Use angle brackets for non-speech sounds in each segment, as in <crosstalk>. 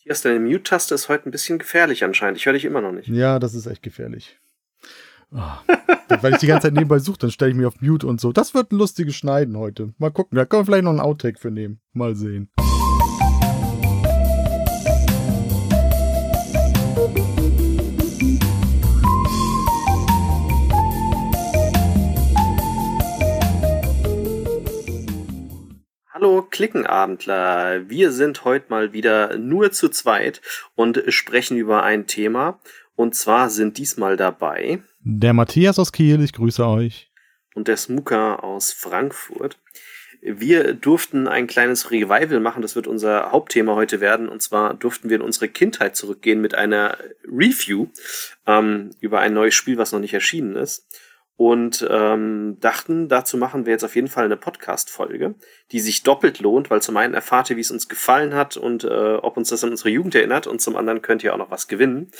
Matthias, deine Mute-Taste ist heute ein bisschen gefährlich anscheinend. Ich höre dich immer noch nicht. Ja, das ist echt gefährlich. Oh, weil ich die ganze Zeit nebenbei suche, dann stelle ich mich auf Mute und so. Das wird ein lustiges Schneiden heute. Mal gucken, da können wir vielleicht noch einen Outtake für nehmen. Mal sehen. Klickenabendler, wir sind heute mal wieder nur zu zweit und sprechen über ein Thema. Und zwar sind diesmal dabei der Matthias aus Kiel, ich grüße euch. Und der Smuka aus Frankfurt. Wir durften ein kleines Revival machen, das wird unser Hauptthema heute werden. Und zwar durften wir in unsere Kindheit zurückgehen mit einer Review ähm, über ein neues Spiel, was noch nicht erschienen ist und ähm, dachten, dazu machen wir jetzt auf jeden Fall eine Podcast-Folge, die sich doppelt lohnt, weil zum einen erfahrt ihr, wie es uns gefallen hat und äh, ob uns das an unsere Jugend erinnert und zum anderen könnt ihr auch noch was gewinnen,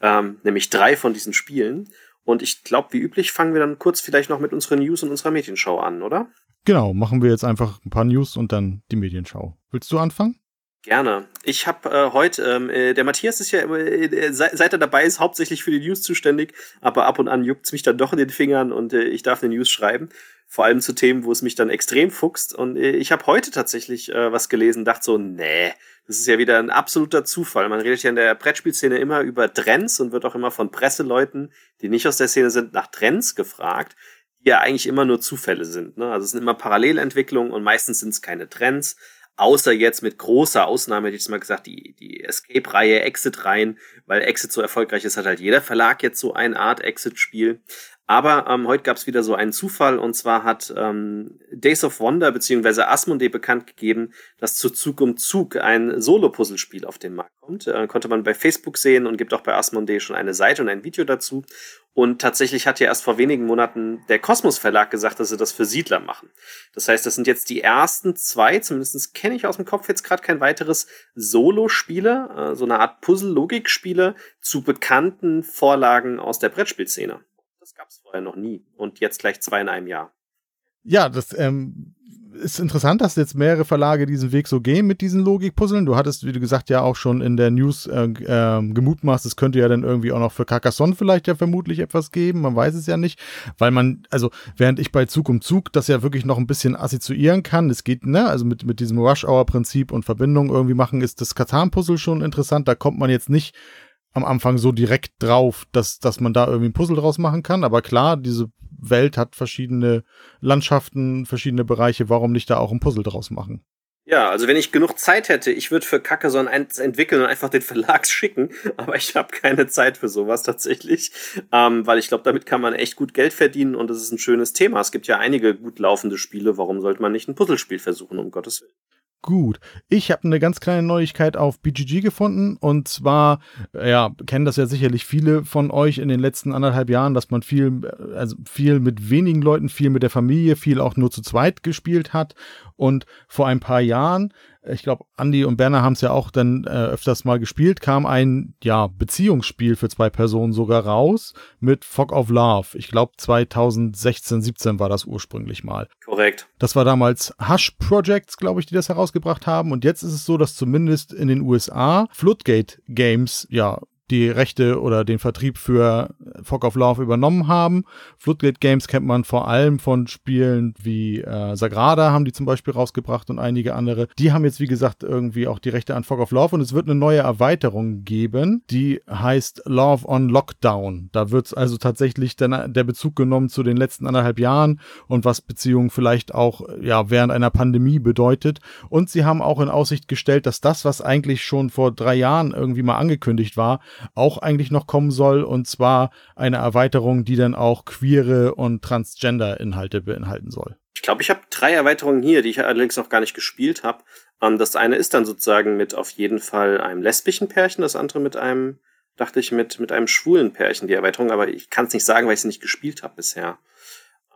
ähm, nämlich drei von diesen Spielen. Und ich glaube, wie üblich fangen wir dann kurz vielleicht noch mit unseren News und unserer Medienschau an, oder? Genau, machen wir jetzt einfach ein paar News und dann die Medienschau. Willst du anfangen? Gerne. Ich habe äh, heute, ähm, äh, der Matthias ist ja, äh, seit, er dabei ist, hauptsächlich für die News zuständig, aber ab und an juckt's mich dann doch in den Fingern und äh, ich darf eine News schreiben. Vor allem zu Themen, wo es mich dann extrem fuchst. Und äh, ich habe heute tatsächlich äh, was gelesen, dachte so, nee, das ist ja wieder ein absoluter Zufall. Man redet ja in der Brettspielszene immer über Trends und wird auch immer von Presseleuten, die nicht aus der Szene sind, nach Trends gefragt, die ja eigentlich immer nur Zufälle sind. Ne? Also es sind immer Parallelentwicklungen und meistens sind es keine Trends Außer jetzt mit großer Ausnahme, hätte ich jetzt mal gesagt, die, die Escape-Reihe, Exit-Reihen, weil Exit so erfolgreich ist, hat halt jeder Verlag jetzt so eine Art Exit-Spiel. Aber ähm, heute gab es wieder so einen Zufall und zwar hat ähm, Days of Wonder bzw. Asmodee bekannt gegeben, dass zu Zug um Zug ein Solo-Puzzlespiel auf den Markt kommt. Äh, konnte man bei Facebook sehen und gibt auch bei Asmodee schon eine Seite und ein Video dazu. Und tatsächlich hat ja erst vor wenigen Monaten der Kosmos Verlag gesagt, dass sie das für Siedler machen. Das heißt, das sind jetzt die ersten zwei, zumindest kenne ich aus dem Kopf jetzt gerade kein weiteres Solo-Spiele, äh, so eine Art Puzzle-Logik-Spiele zu bekannten Vorlagen aus der Brettspielszene. Gab es vorher noch nie. Und jetzt gleich zwei in einem Jahr. Ja, das ähm, ist interessant, dass jetzt mehrere Verlage diesen Weg so gehen mit diesen Logikpuzzeln. Du hattest, wie du gesagt, ja auch schon in der News äh, äh, gemutmaßt, es könnte ja dann irgendwie auch noch für Carcassonne vielleicht ja vermutlich etwas geben. Man weiß es ja nicht, weil man, also während ich bei Zug um Zug das ja wirklich noch ein bisschen assoziieren kann, es geht, ne, also mit, mit diesem Rush-Hour-Prinzip und Verbindung irgendwie machen, ist das Katan-Puzzle schon interessant. Da kommt man jetzt nicht am Anfang so direkt drauf, dass, dass man da irgendwie ein Puzzle draus machen kann. Aber klar, diese Welt hat verschiedene Landschaften, verschiedene Bereiche. Warum nicht da auch ein Puzzle draus machen? Ja, also wenn ich genug Zeit hätte, ich würde für Carcassonne eins entwickeln und einfach den Verlag <laughs> schicken, aber ich habe keine Zeit für sowas tatsächlich, ähm, weil ich glaube, damit kann man echt gut Geld verdienen und es ist ein schönes Thema. Es gibt ja einige gut laufende Spiele, warum sollte man nicht ein Puzzlespiel versuchen, um Gottes Willen? Gut. Ich habe eine ganz kleine Neuigkeit auf BGG gefunden und zwar, ja, kennen das ja sicherlich viele von euch in den letzten anderthalb Jahren, dass man viel, also viel mit wenigen Leuten, viel mit der Familie, viel auch nur zu zweit gespielt hat und vor ein paar Jahren ich glaube, Andy und Berner haben es ja auch dann äh, öfters mal gespielt, kam ein ja, Beziehungsspiel für zwei Personen sogar raus mit Fog of Love. Ich glaube 2016, 17 war das ursprünglich mal. Korrekt. Das war damals Hush Projects, glaube ich, die das herausgebracht haben. Und jetzt ist es so, dass zumindest in den USA Floodgate Games ja die Rechte oder den Vertrieb für Fog of Love übernommen haben. Floodgate Games kennt man vor allem von Spielen wie äh, Sagrada, haben die zum Beispiel rausgebracht und einige andere. Die haben jetzt, wie gesagt, irgendwie auch die Rechte an Fog of Love und es wird eine neue Erweiterung geben, die heißt Love on Lockdown. Da wird also tatsächlich dann der Bezug genommen zu den letzten anderthalb Jahren und was Beziehungen vielleicht auch ja während einer Pandemie bedeutet. Und sie haben auch in Aussicht gestellt, dass das, was eigentlich schon vor drei Jahren irgendwie mal angekündigt war, auch eigentlich noch kommen soll. Und zwar eine Erweiterung, die dann auch queere und Transgender-Inhalte beinhalten soll. Ich glaube, ich habe drei Erweiterungen hier, die ich allerdings noch gar nicht gespielt habe. Ähm, das eine ist dann sozusagen mit auf jeden Fall einem lesbischen Pärchen, das andere mit einem, dachte ich, mit, mit einem schwulen Pärchen, die Erweiterung. Aber ich kann es nicht sagen, weil ich sie nicht gespielt habe bisher.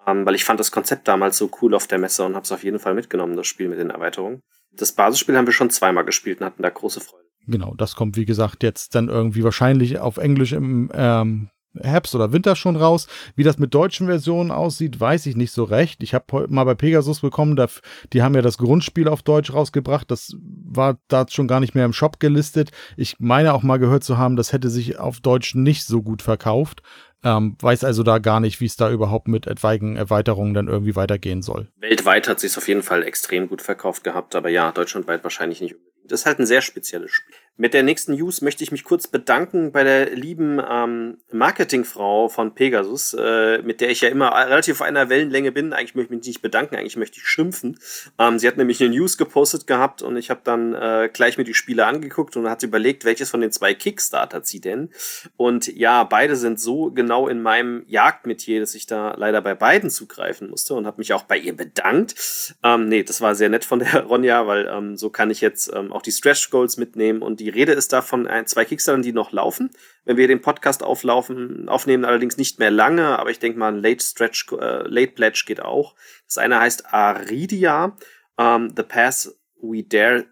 Ähm, weil ich fand das Konzept damals so cool auf der Messe und habe es auf jeden Fall mitgenommen, das Spiel mit den Erweiterungen. Das Basisspiel haben wir schon zweimal gespielt und hatten da große Freude. Genau, das kommt wie gesagt jetzt dann irgendwie wahrscheinlich auf Englisch im ähm, Herbst oder Winter schon raus. Wie das mit deutschen Versionen aussieht, weiß ich nicht so recht. Ich habe mal bei Pegasus bekommen, da, die haben ja das Grundspiel auf Deutsch rausgebracht. Das war da schon gar nicht mehr im Shop gelistet. Ich meine auch mal gehört zu haben, das hätte sich auf Deutsch nicht so gut verkauft. Ähm, weiß also da gar nicht, wie es da überhaupt mit etwaigen Erweiterungen dann irgendwie weitergehen soll. Weltweit hat sich auf jeden Fall extrem gut verkauft gehabt, aber ja, deutschlandweit wahrscheinlich nicht. Das ist halt ein sehr spezielles Spiel. Mit der nächsten News möchte ich mich kurz bedanken bei der lieben ähm, Marketingfrau von Pegasus, äh, mit der ich ja immer relativ auf einer Wellenlänge bin. Eigentlich möchte ich mich nicht bedanken, eigentlich möchte ich schimpfen. Ähm, sie hat nämlich eine News gepostet gehabt und ich habe dann äh, gleich mir die Spiele angeguckt und hat überlegt, welches von den zwei Kickstarter sie denn. Und ja, beide sind so genau in meinem Jagdmetier, dass ich da leider bei beiden zugreifen musste und habe mich auch bei ihr bedankt. Ähm, nee, das war sehr nett von der <laughs> Ronja, weil ähm, so kann ich jetzt ähm, auch die Stretch Goals mitnehmen und die Rede ist da von ein, zwei Kickstartern, die noch laufen. Wenn wir den Podcast auflaufen, aufnehmen, allerdings nicht mehr lange, aber ich denke mal, ein Late Stretch, äh, Late Pledge geht auch. Das eine heißt Aridia, um, The Path We Dare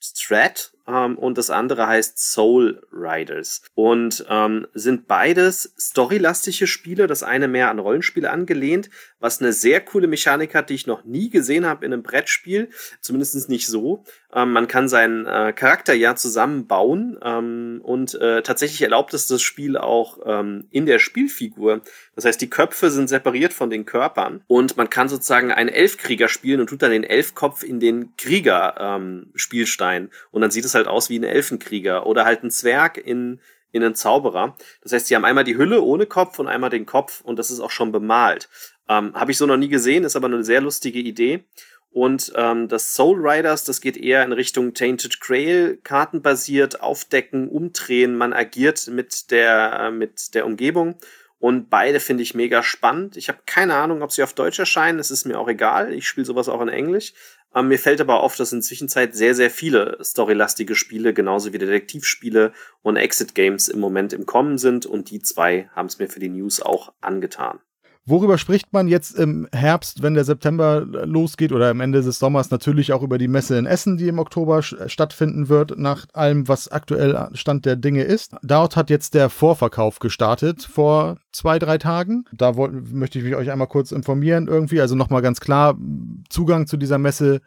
Strat ähm, und das andere heißt Soul Riders und ähm, sind beides storylastige Spiele, das eine mehr an Rollenspiele angelehnt, was eine sehr coole Mechanik hat, die ich noch nie gesehen habe in einem Brettspiel, zumindest nicht so. Ähm, man kann seinen äh, Charakter ja zusammenbauen ähm, und äh, tatsächlich erlaubt es das Spiel auch ähm, in der Spielfigur. Das heißt, die Köpfe sind separiert von den Körpern und man kann sozusagen einen Elfkrieger spielen und tut dann den Elfkopf in den Krieger-Spielstein ähm, und dann sieht es halt aus wie ein Elfenkrieger oder halt ein Zwerg in in einen Zauberer. Das heißt, sie haben einmal die Hülle ohne Kopf und einmal den Kopf und das ist auch schon bemalt. Ähm, Habe ich so noch nie gesehen, ist aber eine sehr lustige Idee. Und ähm, das Soul Riders, das geht eher in Richtung Tainted Grail, kartenbasiert, aufdecken, umdrehen. Man agiert mit der, äh, mit der Umgebung. Und beide finde ich mega spannend. Ich habe keine Ahnung, ob sie auf Deutsch erscheinen. Es ist mir auch egal. Ich spiele sowas auch in Englisch. Ähm, mir fällt aber auf, dass in Zwischenzeit sehr, sehr viele storylastige Spiele, genauso wie Detektivspiele und Exit Games im Moment im Kommen sind. Und die zwei haben es mir für die News auch angetan. Worüber spricht man jetzt im Herbst, wenn der September losgeht oder am Ende des Sommers? Natürlich auch über die Messe in Essen, die im Oktober stattfinden wird, nach allem, was aktuell Stand der Dinge ist. Dort hat jetzt der Vorverkauf gestartet vor zwei, drei Tagen. Da wollt, möchte ich mich euch einmal kurz informieren irgendwie. Also nochmal ganz klar, Zugang zu dieser Messe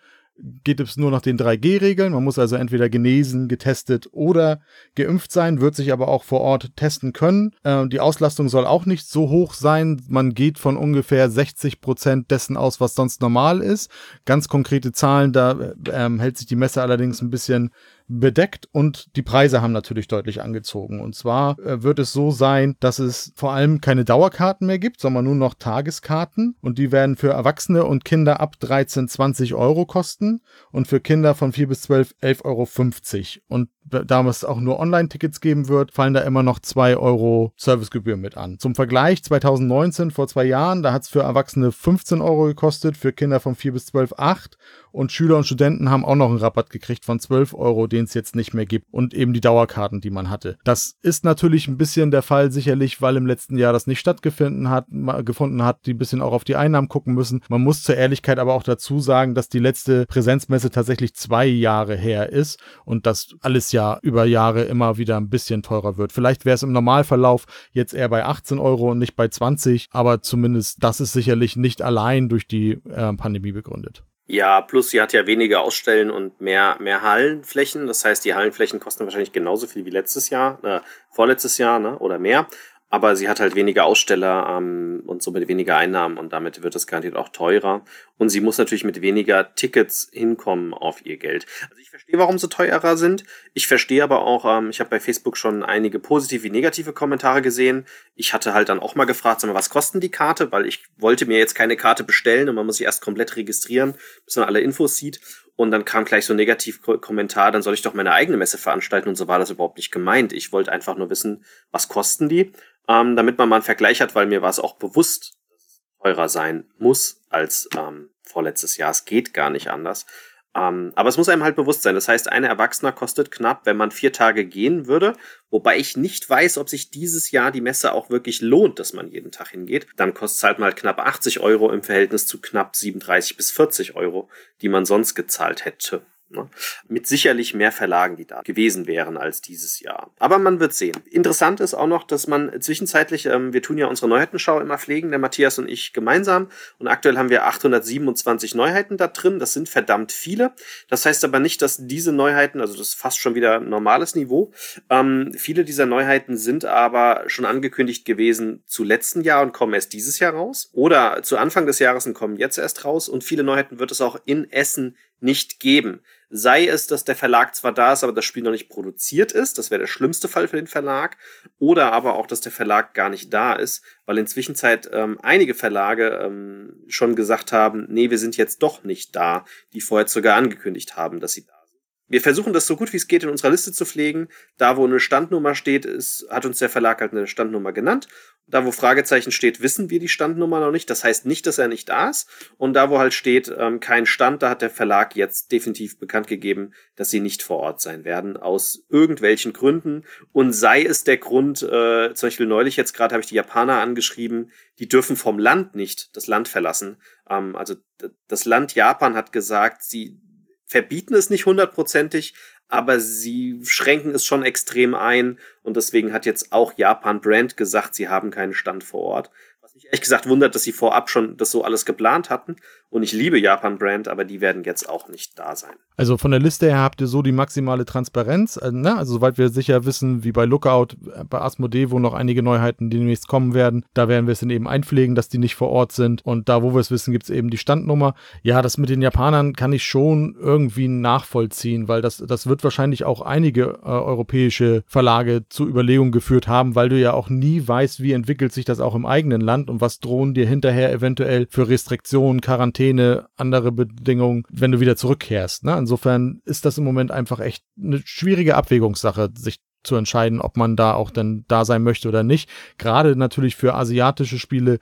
geht es nur nach den 3G-Regeln. Man muss also entweder genesen, getestet oder geimpft sein, wird sich aber auch vor Ort testen können. Äh, die Auslastung soll auch nicht so hoch sein. Man geht von ungefähr 60 Prozent dessen aus, was sonst normal ist. Ganz konkrete Zahlen, da äh, hält sich die Messe allerdings ein bisschen bedeckt und die Preise haben natürlich deutlich angezogen. Und zwar äh, wird es so sein, dass es vor allem keine Dauerkarten mehr gibt, sondern nur noch Tageskarten und die werden für Erwachsene und Kinder ab 13, 20 Euro kosten und für Kinder von 4 bis 12 11,50 Euro. Und da es auch nur Online-Tickets geben wird, fallen da immer noch 2 Euro Servicegebühr mit an. Zum Vergleich 2019, vor zwei Jahren, da hat es für Erwachsene 15 Euro gekostet, für Kinder von 4 bis 12 8 und Schüler und Studenten haben auch noch einen Rabatt gekriegt von 12 Euro, den es jetzt nicht mehr gibt und eben die Dauerkarten, die man hatte. Das ist natürlich ein bisschen der Fall sicherlich, weil im letzten Jahr das nicht stattgefunden hat, gefunden hat, die ein bisschen auch auf die Einnahmen gucken müssen. Man muss zur Ehrlichkeit aber auch dazu sagen, dass die letzte Präsenzmesse tatsächlich zwei Jahre her ist und das alles ja über Jahre immer wieder ein bisschen teurer wird. Vielleicht wäre es im Normalverlauf jetzt eher bei 18 Euro und nicht bei 20, aber zumindest das ist sicherlich nicht allein durch die äh, Pandemie begründet. Ja, plus sie hat ja weniger Ausstellen und mehr, mehr Hallenflächen. Das heißt, die Hallenflächen kosten wahrscheinlich genauso viel wie letztes Jahr, äh, vorletztes Jahr, ne? Oder mehr. Aber sie hat halt weniger Aussteller ähm, und somit weniger Einnahmen und damit wird es garantiert auch teurer. Und sie muss natürlich mit weniger Tickets hinkommen auf ihr Geld. Also ich verstehe, warum sie teurer sind. Ich verstehe aber auch, ähm, ich habe bei Facebook schon einige positive wie negative Kommentare gesehen. Ich hatte halt dann auch mal gefragt, sag mal, was kosten die Karte? Weil ich wollte mir jetzt keine Karte bestellen und man muss sich erst komplett registrieren, bis man alle Infos sieht. Und dann kam gleich so ein Negativ-Kommentar, dann soll ich doch meine eigene Messe veranstalten und so war das überhaupt nicht gemeint. Ich wollte einfach nur wissen, was kosten die? Ähm, damit man mal einen Vergleich hat, weil mir war es auch bewusst, dass es teurer sein muss als ähm, vorletztes Jahr. Es geht gar nicht anders. Ähm, aber es muss einem halt bewusst sein. Das heißt, ein Erwachsener kostet knapp, wenn man vier Tage gehen würde, wobei ich nicht weiß, ob sich dieses Jahr die Messe auch wirklich lohnt, dass man jeden Tag hingeht. Dann kostet es halt mal knapp 80 Euro im Verhältnis zu knapp 37 bis 40 Euro, die man sonst gezahlt hätte. Ne? Mit sicherlich mehr Verlagen, die da gewesen wären als dieses Jahr. Aber man wird sehen. Interessant ist auch noch, dass man zwischenzeitlich, ähm, wir tun ja unsere Neuheitenschau immer pflegen, der Matthias und ich gemeinsam. Und aktuell haben wir 827 Neuheiten da drin. Das sind verdammt viele. Das heißt aber nicht, dass diese Neuheiten, also das ist fast schon wieder normales Niveau. Ähm, viele dieser Neuheiten sind aber schon angekündigt gewesen zu letzten Jahr und kommen erst dieses Jahr raus. Oder zu Anfang des Jahres und kommen jetzt erst raus. Und viele Neuheiten wird es auch in Essen nicht geben. Sei es, dass der Verlag zwar da ist, aber das Spiel noch nicht produziert ist, das wäre der schlimmste Fall für den Verlag, oder aber auch, dass der Verlag gar nicht da ist, weil inzwischen ähm, einige Verlage ähm, schon gesagt haben, nee, wir sind jetzt doch nicht da, die vorher sogar angekündigt haben, dass sie da. Wir versuchen das so gut wie es geht in unserer Liste zu pflegen. Da, wo eine Standnummer steht, ist, hat uns der Verlag halt eine Standnummer genannt da, wo Fragezeichen steht, wissen wir die Standnummer noch nicht. Das heißt nicht, dass er nicht da ist. Und da, wo halt steht, ähm, kein Stand, da hat der Verlag jetzt definitiv bekannt gegeben, dass sie nicht vor Ort sein werden, aus irgendwelchen Gründen. Und sei es der Grund, äh, zum Beispiel neulich jetzt gerade habe ich die Japaner angeschrieben, die dürfen vom Land nicht das Land verlassen. Ähm, also das Land Japan hat gesagt, sie verbieten es nicht hundertprozentig, aber sie schränken es schon extrem ein und deswegen hat jetzt auch Japan Brand gesagt, sie haben keinen Stand vor Ort. Was mich ehrlich gesagt wundert, dass sie vorab schon das so alles geplant hatten. Und ich liebe Japan Brand, aber die werden jetzt auch nicht da sein. Also von der Liste her habt ihr so die maximale Transparenz, also, ne? also soweit wir sicher wissen, wie bei Lookout, äh, bei Asmodee, wo noch einige Neuheiten demnächst kommen werden, da werden wir es dann eben einpflegen, dass die nicht vor Ort sind. Und da, wo wir es wissen, gibt es eben die Standnummer. Ja, das mit den Japanern kann ich schon irgendwie nachvollziehen, weil das, das wird wahrscheinlich auch einige äh, europäische Verlage zu Überlegungen geführt haben, weil du ja auch nie weißt, wie entwickelt sich das auch im eigenen Land und was drohen dir hinterher eventuell für Restriktionen, Quarantäne, andere Bedingungen, wenn du wieder zurückkehrst. Ne? Insofern ist das im Moment einfach echt eine schwierige Abwägungssache, sich zu entscheiden, ob man da auch denn da sein möchte oder nicht. Gerade natürlich für asiatische Spiele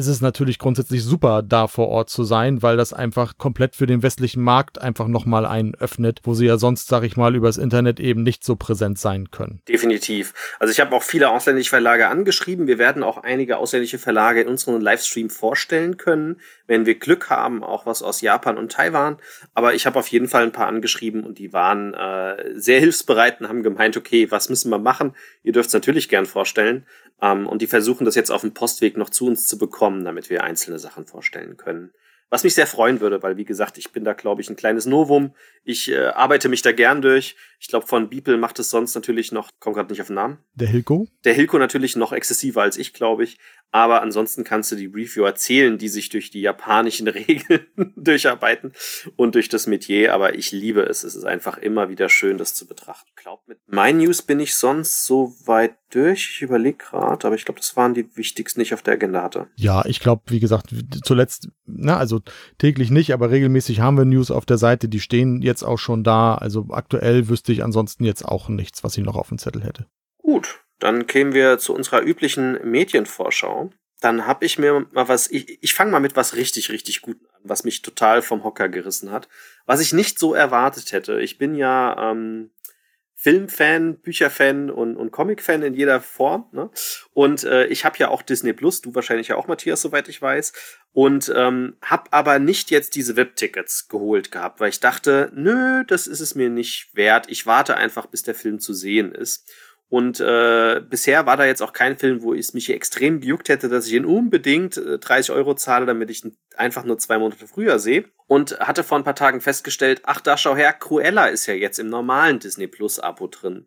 ist es natürlich grundsätzlich super, da vor Ort zu sein, weil das einfach komplett für den westlichen Markt einfach nochmal einen öffnet, wo sie ja sonst, sag ich mal, übers Internet eben nicht so präsent sein können. Definitiv. Also ich habe auch viele ausländische Verlage angeschrieben. Wir werden auch einige ausländische Verlage in unserem Livestream vorstellen können, wenn wir Glück haben, auch was aus Japan und Taiwan. Aber ich habe auf jeden Fall ein paar angeschrieben und die waren äh, sehr hilfsbereit und haben gemeint, okay, was müssen wir machen? Ihr dürft es natürlich gern vorstellen. Ähm, und die versuchen das jetzt auf dem Postweg noch zu uns zu bekommen, damit wir einzelne Sachen vorstellen können. Was mich sehr freuen würde, weil wie gesagt, ich bin da, glaube ich, ein kleines Novum. Ich äh, arbeite mich da gern durch. Ich glaube, von Beeple macht es sonst natürlich noch, komm gerade nicht auf den Namen. Der Hilko? Der Hilko natürlich noch exzessiver als ich, glaube ich. Aber ansonsten kannst du die Review erzählen, die sich durch die japanischen <laughs> Regeln durcharbeiten und durch das Metier. Aber ich liebe es. Es ist einfach immer wieder schön, das zu betrachten. Ich glaube, mit My News bin ich sonst so weit durch. Ich überlege gerade, aber ich glaube, das waren die wichtigsten, die ich auf der Agenda hatte. Ja, ich glaube, wie gesagt, zuletzt, na, also täglich nicht, aber regelmäßig haben wir News auf der Seite. Die stehen jetzt auch schon da. Also aktuell wüsste ich ansonsten jetzt auch nichts, was ich noch auf dem Zettel hätte. Gut, dann kämen wir zu unserer üblichen Medienvorschau. Dann habe ich mir mal was, ich, ich fange mal mit was richtig, richtig gut an, was mich total vom Hocker gerissen hat. Was ich nicht so erwartet hätte. Ich bin ja ähm, Filmfan, Bücherfan und, und Comicfan in jeder Form. Ne? Und äh, ich habe ja auch Disney Plus, du wahrscheinlich ja auch, Matthias, soweit ich weiß. Und ähm, habe aber nicht jetzt diese Webtickets geholt gehabt, weil ich dachte, nö, das ist es mir nicht wert. Ich warte einfach, bis der Film zu sehen ist. Und äh, bisher war da jetzt auch kein Film, wo es mich extrem gejuckt hätte, dass ich ihn unbedingt äh, 30 Euro zahle, damit ich ihn einfach nur zwei Monate früher sehe. Und hatte vor ein paar Tagen festgestellt, ach da schau her, Cruella ist ja jetzt im normalen Disney Plus Abo drin.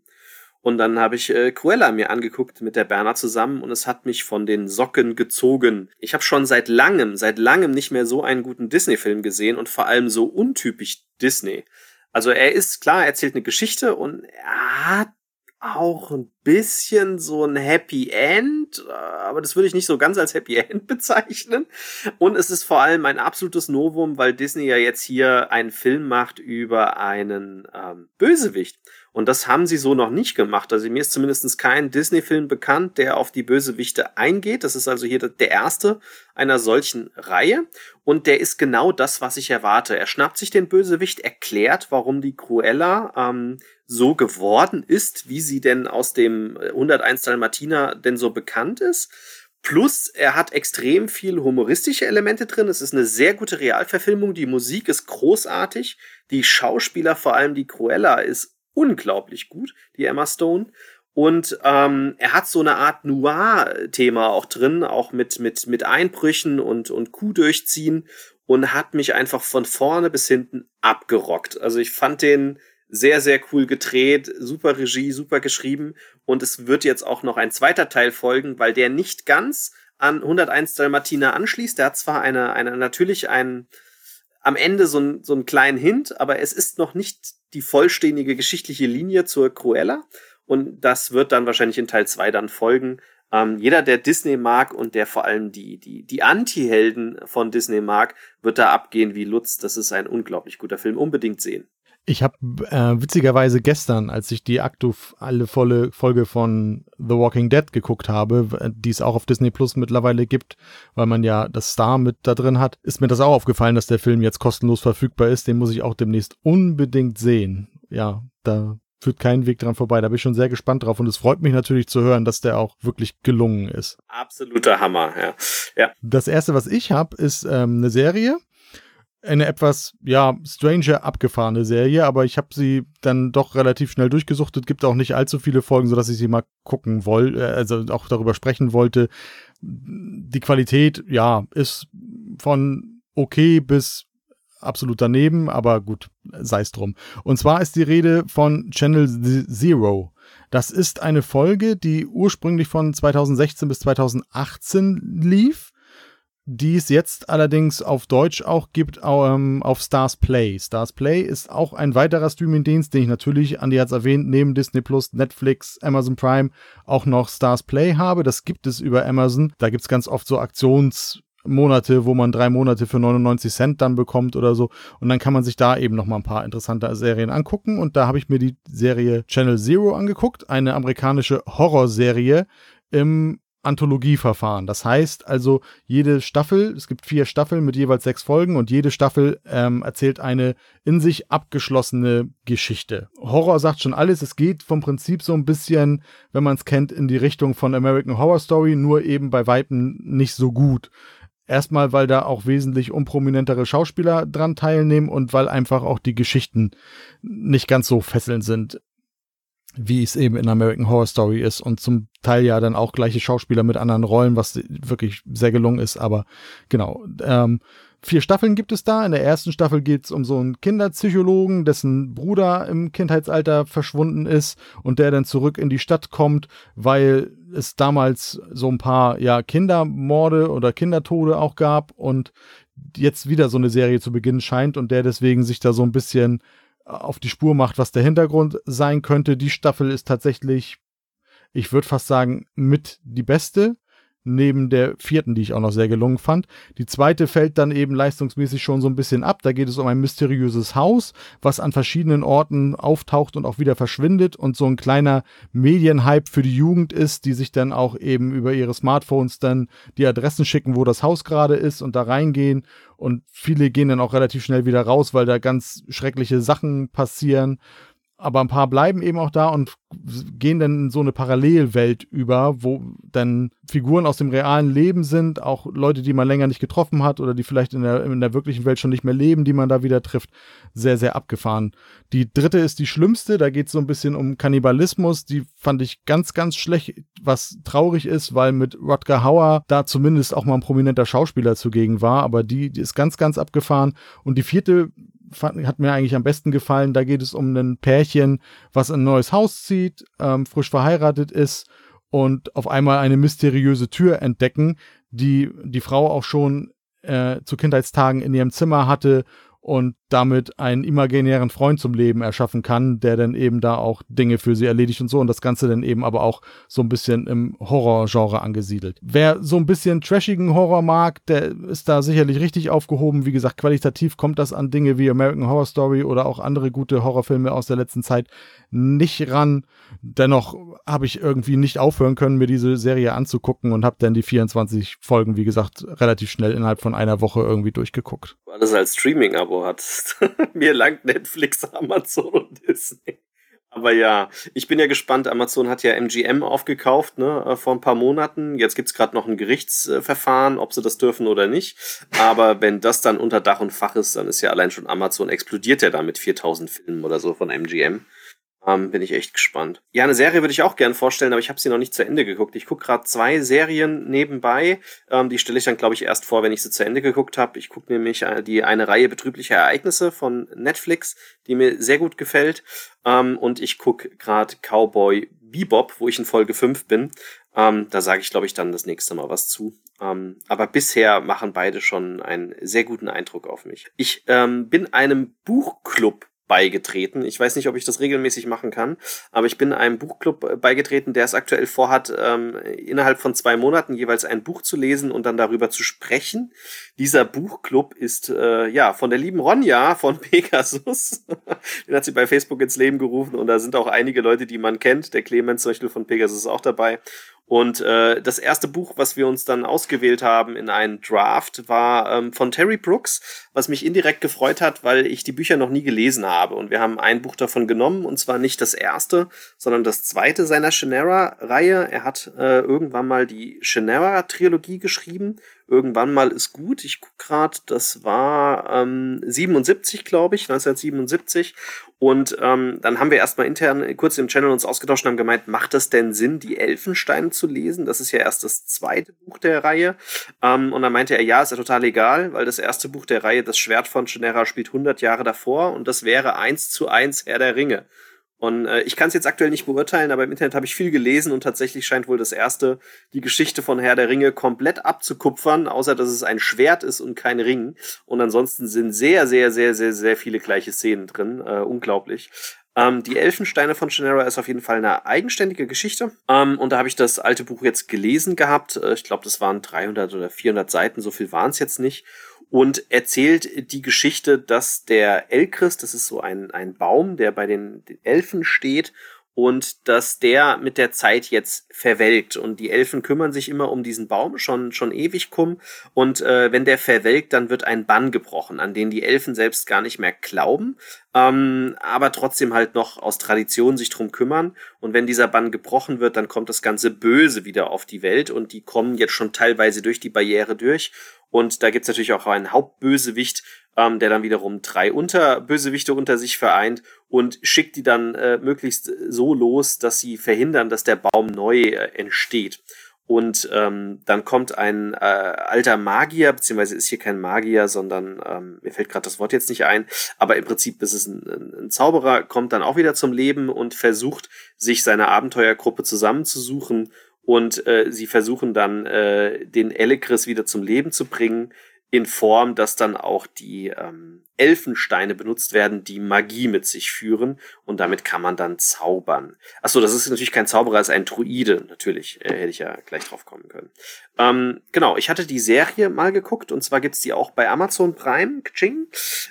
Und dann habe ich äh, Cruella mir angeguckt mit der Berner zusammen und es hat mich von den Socken gezogen. Ich habe schon seit langem, seit langem nicht mehr so einen guten Disney-Film gesehen und vor allem so untypisch Disney. Also er ist klar, er erzählt eine Geschichte und er hat auch ein bisschen so ein Happy End, aber das würde ich nicht so ganz als Happy End <laughs> bezeichnen. Und es ist vor allem ein absolutes Novum, weil Disney ja jetzt hier einen Film macht über einen ähm, Bösewicht. Und das haben sie so noch nicht gemacht. Also mir ist zumindest kein Disney-Film bekannt, der auf die Bösewichte eingeht. Das ist also hier der erste einer solchen Reihe. Und der ist genau das, was ich erwarte. Er schnappt sich den Bösewicht, erklärt, warum die Cruella ähm, so geworden ist, wie sie denn aus dem 101 Dalmatiner denn so bekannt ist Plus, er hat extrem viel humoristische Elemente drin. Es ist eine sehr gute Realverfilmung. Die Musik ist großartig. Die Schauspieler, vor allem die Cruella, ist unglaublich gut, die Emma Stone. Und ähm, er hat so eine Art Noir-Thema auch drin, auch mit, mit, mit Einbrüchen und, und Kuh durchziehen und hat mich einfach von vorne bis hinten abgerockt. Also ich fand den sehr, sehr cool gedreht, super Regie, super geschrieben und es wird jetzt auch noch ein zweiter Teil folgen, weil der nicht ganz an 101 Dalmatiner anschließt. Der hat zwar eine, eine natürlich einen, am Ende so, ein, so einen kleinen Hint, aber es ist noch nicht die vollständige geschichtliche Linie zur Cruella. Und das wird dann wahrscheinlich in Teil 2 dann folgen. Ähm, jeder, der Disney mag und der vor allem die, die, die Anti-Helden von Disney mag, wird da abgehen wie Lutz. Das ist ein unglaublich guter Film. Unbedingt sehen. Ich habe äh, witzigerweise gestern, als ich die aktuelle volle Folge von The Walking Dead geguckt habe, die es auch auf Disney Plus mittlerweile gibt, weil man ja das Star mit da drin hat, ist mir das auch aufgefallen, dass der Film jetzt kostenlos verfügbar ist. Den muss ich auch demnächst unbedingt sehen. Ja, da führt kein Weg dran vorbei. Da bin ich schon sehr gespannt drauf und es freut mich natürlich zu hören, dass der auch wirklich gelungen ist. Absoluter Hammer, ja. ja. Das erste, was ich habe, ist ähm, eine Serie. Eine etwas, ja, stranger, abgefahrene Serie, aber ich habe sie dann doch relativ schnell durchgesuchtet. Gibt auch nicht allzu viele Folgen, sodass ich sie mal gucken wollte, äh, also auch darüber sprechen wollte. Die Qualität, ja, ist von okay bis absolut daneben, aber gut, sei es drum. Und zwar ist die Rede von Channel Zero. Das ist eine Folge, die ursprünglich von 2016 bis 2018 lief, die es jetzt allerdings auf Deutsch auch gibt ähm, auf Stars Play. Stars Play ist auch ein weiterer Streamingdienst, den ich natürlich, Andi hat es erwähnt, neben Disney Plus, Netflix, Amazon Prime auch noch Stars Play habe. Das gibt es über Amazon. Da gibt es ganz oft so Aktions- Monate, wo man drei Monate für 99 Cent dann bekommt oder so. Und dann kann man sich da eben noch mal ein paar interessante Serien angucken. Und da habe ich mir die Serie Channel Zero angeguckt, eine amerikanische Horrorserie im Anthologieverfahren. Das heißt also, jede Staffel, es gibt vier Staffeln mit jeweils sechs Folgen und jede Staffel ähm, erzählt eine in sich abgeschlossene Geschichte. Horror sagt schon alles. Es geht vom Prinzip so ein bisschen, wenn man es kennt, in die Richtung von American Horror Story, nur eben bei Weitem nicht so gut. Erstmal, weil da auch wesentlich unprominentere Schauspieler dran teilnehmen und weil einfach auch die Geschichten nicht ganz so fesselnd sind, wie es eben in American Horror Story ist und zum Teil ja dann auch gleiche Schauspieler mit anderen Rollen, was wirklich sehr gelungen ist. Aber genau, ähm, vier Staffeln gibt es da. In der ersten Staffel geht es um so einen Kinderpsychologen, dessen Bruder im Kindheitsalter verschwunden ist und der dann zurück in die Stadt kommt, weil es damals so ein paar ja Kindermorde oder Kindertode auch gab und jetzt wieder so eine Serie zu beginnen scheint und der deswegen sich da so ein bisschen auf die Spur macht, was der Hintergrund sein könnte. Die Staffel ist tatsächlich, ich würde fast sagen, mit die beste neben der vierten, die ich auch noch sehr gelungen fand. Die zweite fällt dann eben leistungsmäßig schon so ein bisschen ab. Da geht es um ein mysteriöses Haus, was an verschiedenen Orten auftaucht und auch wieder verschwindet und so ein kleiner Medienhype für die Jugend ist, die sich dann auch eben über ihre Smartphones dann die Adressen schicken, wo das Haus gerade ist und da reingehen und viele gehen dann auch relativ schnell wieder raus, weil da ganz schreckliche Sachen passieren aber ein paar bleiben eben auch da und gehen dann in so eine Parallelwelt über, wo dann Figuren aus dem realen Leben sind, auch Leute, die man länger nicht getroffen hat oder die vielleicht in der, in der wirklichen Welt schon nicht mehr leben, die man da wieder trifft. Sehr, sehr abgefahren. Die dritte ist die schlimmste, da geht es so ein bisschen um Kannibalismus, die fand ich ganz, ganz schlecht, was traurig ist, weil mit Rodger Hauer da zumindest auch mal ein prominenter Schauspieler zugegen war, aber die, die ist ganz, ganz abgefahren. Und die vierte hat mir eigentlich am besten gefallen. Da geht es um ein Pärchen, was ein neues Haus zieht, ähm, frisch verheiratet ist und auf einmal eine mysteriöse Tür entdecken, die die Frau auch schon äh, zu Kindheitstagen in ihrem Zimmer hatte und damit einen imaginären Freund zum Leben erschaffen kann, der dann eben da auch Dinge für sie erledigt und so und das Ganze dann eben aber auch so ein bisschen im Horrorgenre angesiedelt. Wer so ein bisschen trashigen Horror mag, der ist da sicherlich richtig aufgehoben. Wie gesagt, qualitativ kommt das an Dinge wie American Horror Story oder auch andere gute Horrorfilme aus der letzten Zeit nicht ran. Dennoch habe ich irgendwie nicht aufhören können, mir diese Serie anzugucken und habe dann die 24 Folgen, wie gesagt, relativ schnell innerhalb von einer Woche irgendwie durchgeguckt. Alles als Streaming-Abo hattest. <laughs> Mir langt Netflix, <laughs> Amazon und Disney. Aber ja, ich bin ja gespannt. Amazon hat ja MGM aufgekauft, ne, äh, vor ein paar Monaten. Jetzt gibt's gerade noch ein Gerichtsverfahren, ob sie das dürfen oder nicht. Aber wenn das dann unter Dach und Fach ist, dann ist ja allein schon Amazon explodiert ja da mit 4000 Filmen oder so von MGM. Ähm, bin ich echt gespannt. Ja, eine Serie würde ich auch gern vorstellen, aber ich habe sie noch nicht zu Ende geguckt. Ich gucke gerade zwei Serien nebenbei. Ähm, die stelle ich dann, glaube ich, erst vor, wenn ich sie zu Ende geguckt habe. Ich gucke nämlich äh, die eine Reihe betrüblicher Ereignisse von Netflix, die mir sehr gut gefällt. Ähm, und ich gucke gerade Cowboy Bebop, wo ich in Folge 5 bin. Ähm, da sage ich, glaube ich, dann das nächste Mal was zu. Ähm, aber bisher machen beide schon einen sehr guten Eindruck auf mich. Ich ähm, bin einem Buchclub beigetreten. Ich weiß nicht, ob ich das regelmäßig machen kann, aber ich bin einem Buchclub äh, beigetreten, der es aktuell vorhat, ähm, innerhalb von zwei Monaten jeweils ein Buch zu lesen und dann darüber zu sprechen. Dieser Buchclub ist äh, ja von der lieben Ronja von <laughs> Pegasus. Den hat sie bei Facebook ins Leben gerufen und da sind auch einige Leute, die man kennt. Der Clemens zum Beispiel von Pegasus ist auch dabei. Und äh, das erste Buch, was wir uns dann ausgewählt haben in einen Draft, war ähm, von Terry Brooks, was mich indirekt gefreut hat, weil ich die Bücher noch nie gelesen habe. Und wir haben ein Buch davon genommen, und zwar nicht das erste, sondern das zweite seiner Shannara-Reihe. Er hat äh, irgendwann mal die Shannara-Trilogie geschrieben irgendwann mal ist gut. Ich guck gerade, das war ähm, 77, glaube ich, 1977. Und ähm, dann haben wir erstmal intern kurz im Channel uns ausgetauscht und haben gemeint, macht das denn Sinn, die Elfensteine zu lesen? Das ist ja erst das zweite Buch der Reihe. Ähm, und dann meinte er, ja, ist ja total egal, weil das erste Buch der Reihe, das Schwert von Shannara, spielt 100 Jahre davor und das wäre eins zu eins Herr der Ringe. Und äh, ich kann es jetzt aktuell nicht beurteilen, aber im Internet habe ich viel gelesen und tatsächlich scheint wohl das erste die Geschichte von Herr der Ringe komplett abzukupfern, außer dass es ein Schwert ist und kein Ring. Und ansonsten sind sehr, sehr, sehr, sehr, sehr viele gleiche Szenen drin. Äh, unglaublich. Ähm, die Elfensteine von Shannara ist auf jeden Fall eine eigenständige Geschichte. Ähm, und da habe ich das alte Buch jetzt gelesen gehabt. Äh, ich glaube, das waren 300 oder 400 Seiten, so viel waren es jetzt nicht und erzählt die Geschichte, dass der Elchrist, das ist so ein, ein Baum, der bei den, den Elfen steht und dass der mit der Zeit jetzt verwelkt. Und die Elfen kümmern sich immer um diesen Baum schon schon ewig kum und äh, wenn der verwelkt, dann wird ein Bann gebrochen, an den die Elfen selbst gar nicht mehr glauben, ähm, aber trotzdem halt noch aus Tradition sich drum kümmern. Und wenn dieser Bann gebrochen wird, dann kommt das ganze Böse wieder auf die Welt und die kommen jetzt schon teilweise durch die Barriere durch und da gibt's natürlich auch einen Hauptbösewicht, ähm, der dann wiederum drei Unterbösewichte unter sich vereint und schickt die dann äh, möglichst so los, dass sie verhindern, dass der Baum neu äh, entsteht. Und ähm, dann kommt ein äh, alter Magier, beziehungsweise ist hier kein Magier, sondern ähm, mir fällt gerade das Wort jetzt nicht ein, aber im Prinzip ist es ein, ein, Zauberer, kommt dann auch wieder zum Leben und versucht, sich seine Abenteuergruppe zusammenzusuchen und äh, sie versuchen dann äh, den Elekris wieder zum Leben zu bringen in Form, dass dann auch die ähm, Elfensteine benutzt werden, die Magie mit sich führen und damit kann man dann zaubern. Achso, das ist natürlich kein Zauberer, ist ein Druide, natürlich, äh, hätte ich ja gleich drauf kommen können. Ähm, genau, ich hatte die Serie mal geguckt und zwar gibt's die auch bei Amazon Prime, Kching.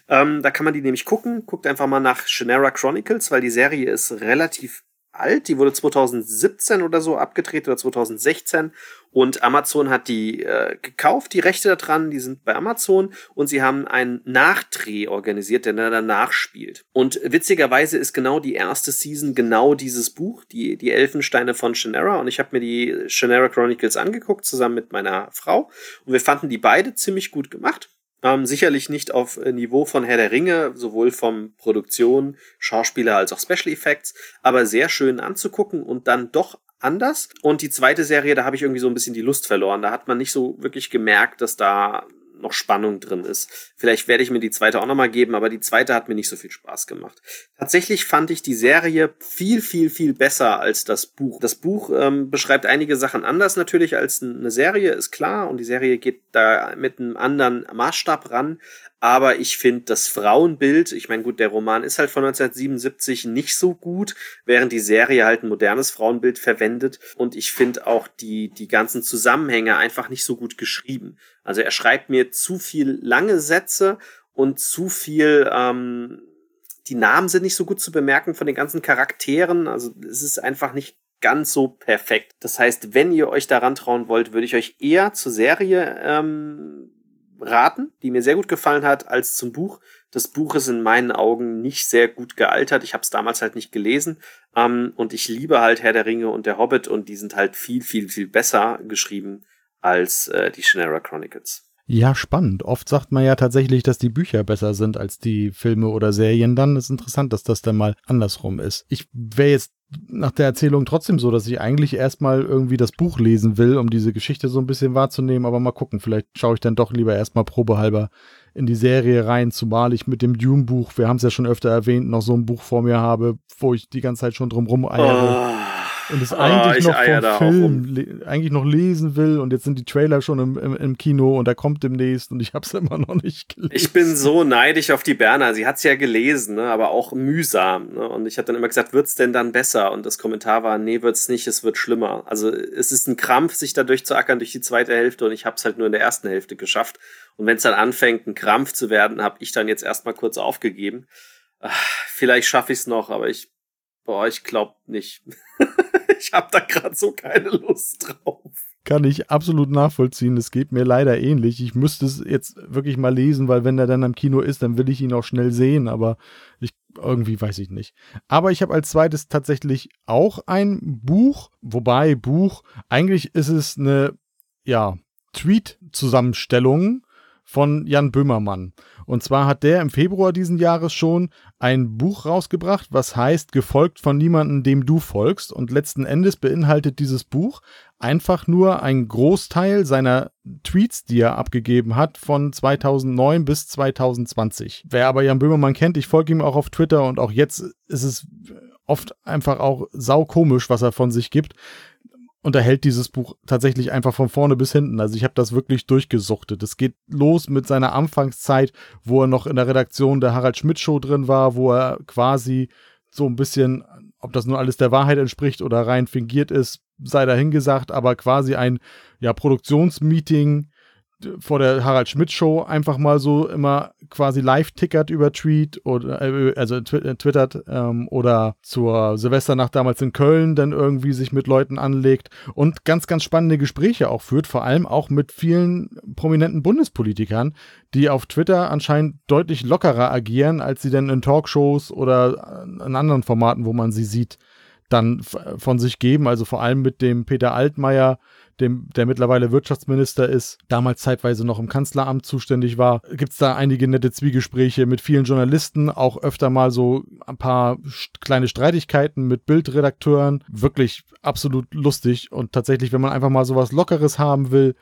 Ähm, da kann man die nämlich gucken, guckt einfach mal nach Shannara Chronicles, weil die Serie ist relativ alt. Die wurde 2017 oder so abgedreht oder 2016. Und Amazon hat die äh, gekauft, die Rechte daran, die sind bei Amazon und sie haben einen Nachdreh organisiert, der danach spielt. Und witzigerweise ist genau die erste Season genau dieses Buch, die, die Elfensteine von Shannara. Und ich habe mir die Shannara Chronicles angeguckt, zusammen mit meiner Frau. Und wir fanden die beide ziemlich gut gemacht. Ähm, sicherlich nicht auf äh, Niveau von Herr der Ringe, sowohl vom Produktion, Schauspieler als auch Special Effects, aber sehr schön anzugucken und dann doch anders. Und die zweite Serie, da habe ich irgendwie so ein bisschen die Lust verloren. Da hat man nicht so wirklich gemerkt, dass da noch Spannung drin ist. Vielleicht werde ich mir die zweite auch nochmal geben, aber die zweite hat mir nicht so viel Spaß gemacht. Tatsächlich fand ich die Serie viel, viel, viel besser als das Buch. Das Buch ähm, beschreibt einige Sachen anders natürlich als eine Serie, ist klar, und die Serie geht da mit einem anderen Maßstab ran, aber ich finde das Frauenbild, ich meine, gut, der Roman ist halt von 1977 nicht so gut, während die Serie halt ein modernes Frauenbild verwendet. Und ich finde auch die, die ganzen Zusammenhänge einfach nicht so gut geschrieben. Also er schreibt mir zu viel lange Sätze und zu viel, ähm, die Namen sind nicht so gut zu bemerken von den ganzen Charakteren. Also es ist einfach nicht ganz so perfekt. Das heißt, wenn ihr euch daran trauen wollt, würde ich euch eher zur Serie ähm, raten, die mir sehr gut gefallen hat, als zum Buch. Das Buch ist in meinen Augen nicht sehr gut gealtert. Ich habe es damals halt nicht gelesen. Ähm, und ich liebe halt Herr der Ringe und der Hobbit und die sind halt viel, viel, viel besser geschrieben als äh, die Shannara Chronicles. Ja, spannend. Oft sagt man ja tatsächlich, dass die Bücher besser sind als die Filme oder Serien. Dann ist interessant, dass das dann mal andersrum ist. Ich wäre jetzt nach der Erzählung trotzdem so, dass ich eigentlich erstmal irgendwie das Buch lesen will, um diese Geschichte so ein bisschen wahrzunehmen, aber mal gucken, vielleicht schaue ich dann doch lieber erstmal probehalber in die Serie rein, zumal ich mit dem Dune-Buch, wir haben es ja schon öfter erwähnt, noch so ein Buch vor mir habe, wo ich die ganze Zeit schon drum rumeiere. Oh und es oh, eigentlich noch vom Film eigentlich noch lesen will und jetzt sind die Trailer schon im, im, im Kino und er kommt demnächst und ich habe es <laughs> immer noch nicht gelesen. Ich bin so neidisch auf die Berner. Sie hat es ja gelesen, ne, aber auch mühsam. Ne? Und ich habe dann immer gesagt, wird's denn dann besser? Und das Kommentar war, nee, wird's nicht, es wird schlimmer. Also es ist ein Krampf, sich da durchzuackern durch die zweite Hälfte und ich habe es halt nur in der ersten Hälfte geschafft. Und wenn es dann anfängt, ein Krampf zu werden, habe ich dann jetzt erstmal kurz aufgegeben. Ach, vielleicht schaffe ich es noch, aber ich Boah, ich glaub nicht. <laughs> ich hab da gerade so keine Lust drauf. Kann ich absolut nachvollziehen. Es geht mir leider ähnlich. Ich müsste es jetzt wirklich mal lesen, weil wenn er dann am Kino ist, dann will ich ihn auch schnell sehen, aber ich irgendwie weiß ich nicht. Aber ich habe als zweites tatsächlich auch ein Buch, wobei Buch, eigentlich ist es eine, ja, Tweet-Zusammenstellung von Jan Böhmermann. Und zwar hat der im Februar diesen Jahres schon ein Buch rausgebracht, was heißt Gefolgt von niemandem, dem du folgst. Und letzten Endes beinhaltet dieses Buch einfach nur einen Großteil seiner Tweets, die er abgegeben hat, von 2009 bis 2020. Wer aber Jan Böhmermann kennt, ich folge ihm auch auf Twitter und auch jetzt ist es oft einfach auch saukomisch, was er von sich gibt und er hält dieses Buch tatsächlich einfach von vorne bis hinten. Also ich habe das wirklich durchgesuchtet. Es geht los mit seiner Anfangszeit, wo er noch in der Redaktion der Harald Schmidt Show drin war, wo er quasi so ein bisschen, ob das nur alles der Wahrheit entspricht oder rein fingiert ist, sei dahingesagt, aber quasi ein ja, Produktionsmeeting vor der Harald Schmidt Show einfach mal so immer quasi live tickert über Tweet oder äh, also äh, twittert ähm, oder zur Silvesternacht damals in Köln dann irgendwie sich mit Leuten anlegt und ganz ganz spannende Gespräche auch führt, vor allem auch mit vielen prominenten Bundespolitikern, die auf Twitter anscheinend deutlich lockerer agieren, als sie denn in Talkshows oder in anderen Formaten, wo man sie sieht, dann von sich geben. Also vor allem mit dem Peter Altmaier, dem, der mittlerweile Wirtschaftsminister ist, damals zeitweise noch im Kanzleramt zuständig war, gibt es da einige nette Zwiegespräche mit vielen Journalisten, auch öfter mal so ein paar kleine Streitigkeiten mit Bildredakteuren. Wirklich absolut lustig und tatsächlich, wenn man einfach mal sowas Lockeres haben will,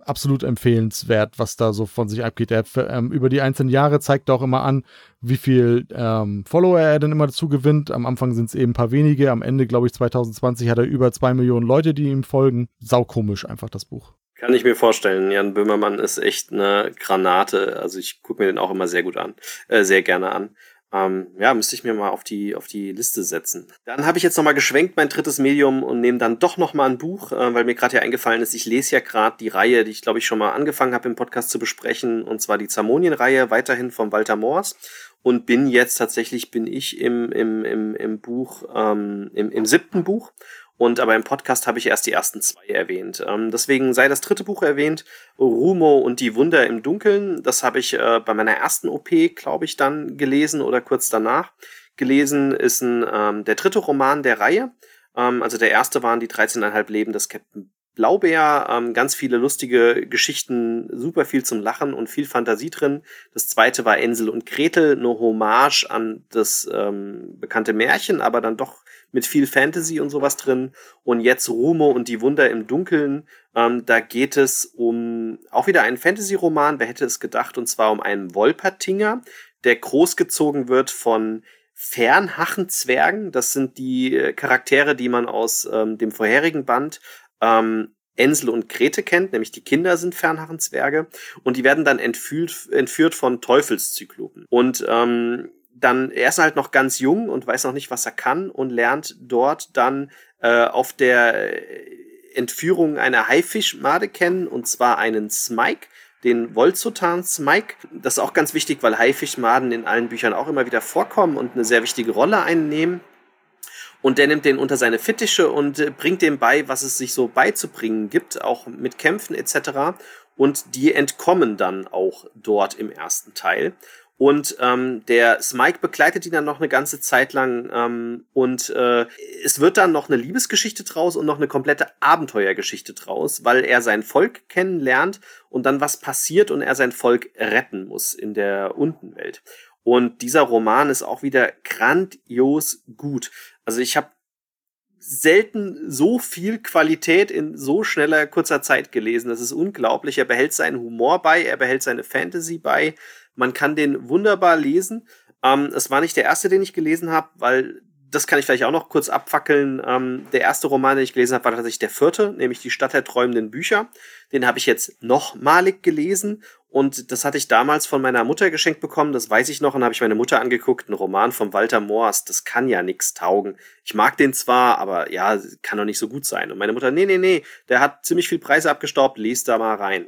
absolut empfehlenswert, was da so von sich abgeht. Er ähm, über die einzelnen Jahre zeigt auch immer an, wie viel ähm, Follower er denn immer dazu gewinnt. Am Anfang sind es eben ein paar wenige. Am Ende, glaube ich, 2020 hat er über zwei Millionen Leute, die ihm folgen. Saukomisch einfach das Buch. Kann ich mir vorstellen. Jan Böhmermann ist echt eine Granate. Also ich gucke mir den auch immer sehr gut an, äh, sehr gerne an. Ähm, ja, müsste ich mir mal auf die, auf die Liste setzen. Dann habe ich jetzt nochmal geschwenkt, mein drittes Medium, und nehme dann doch nochmal ein Buch, äh, weil mir gerade ja eingefallen ist, ich lese ja gerade die Reihe, die ich glaube ich schon mal angefangen habe im Podcast zu besprechen, und zwar die Zamonien-Reihe, weiterhin von Walter Moors. Und bin jetzt tatsächlich, bin ich im, im, im, im Buch, ähm, im, im siebten Buch und aber im Podcast habe ich erst die ersten zwei erwähnt. Ähm, deswegen sei das dritte Buch erwähnt, Rumo und die Wunder im Dunkeln. Das habe ich äh, bei meiner ersten OP, glaube ich, dann gelesen oder kurz danach gelesen. Ist ein, ähm, der dritte Roman der Reihe. Ähm, also der erste waren die 13,5 Leben des Captain Blaubeer, ähm, ganz viele lustige Geschichten, super viel zum Lachen und viel Fantasie drin. Das zweite war Ensel und Gretel, eine Hommage an das ähm, bekannte Märchen, aber dann doch mit viel Fantasy und sowas drin. Und jetzt Rumo und die Wunder im Dunkeln. Ähm, da geht es um auch wieder einen Fantasy-Roman, wer hätte es gedacht, und zwar um einen Wolpertinger, der großgezogen wird von Fernhachenzwergen. Das sind die äh, Charaktere, die man aus ähm, dem vorherigen Band ähm, Ensel und Grete kennt, nämlich die Kinder sind Fernharrenzwerge und die werden dann entführt, entführt von Teufelszyklopen. Und ähm, dann, er ist halt noch ganz jung und weiß noch nicht, was er kann und lernt dort dann äh, auf der Entführung eine Haifischmade kennen und zwar einen Smike, den Volzotan Smike. Das ist auch ganz wichtig, weil Haifischmaden in allen Büchern auch immer wieder vorkommen und eine sehr wichtige Rolle einnehmen. Und der nimmt den unter seine Fittiche und äh, bringt dem bei, was es sich so beizubringen gibt, auch mit Kämpfen etc. und die entkommen dann auch dort im ersten Teil. Und ähm, der Smike begleitet ihn dann noch eine ganze Zeit lang ähm, und äh, es wird dann noch eine Liebesgeschichte draus und noch eine komplette Abenteuergeschichte draus, weil er sein Volk kennenlernt und dann was passiert und er sein Volk retten muss in der Untenwelt. Und dieser Roman ist auch wieder grandios gut. Also ich habe selten so viel Qualität in so schneller kurzer Zeit gelesen. Das ist unglaublich. Er behält seinen Humor bei, er behält seine Fantasy bei. Man kann den wunderbar lesen. Ähm, es war nicht der erste, den ich gelesen habe, weil das kann ich vielleicht auch noch kurz abfackeln. Ähm, der erste Roman, den ich gelesen habe, war tatsächlich der vierte, nämlich die Stadt der träumenden Bücher. Den habe ich jetzt nochmalig gelesen und das hatte ich damals von meiner Mutter geschenkt bekommen, das weiß ich noch, und habe ich meine Mutter angeguckt, ein Roman von Walter Moors, das kann ja nix taugen. Ich mag den zwar, aber ja, kann doch nicht so gut sein. Und meine Mutter, nee, nee, nee, der hat ziemlich viel Preise abgestaubt, lest da mal rein.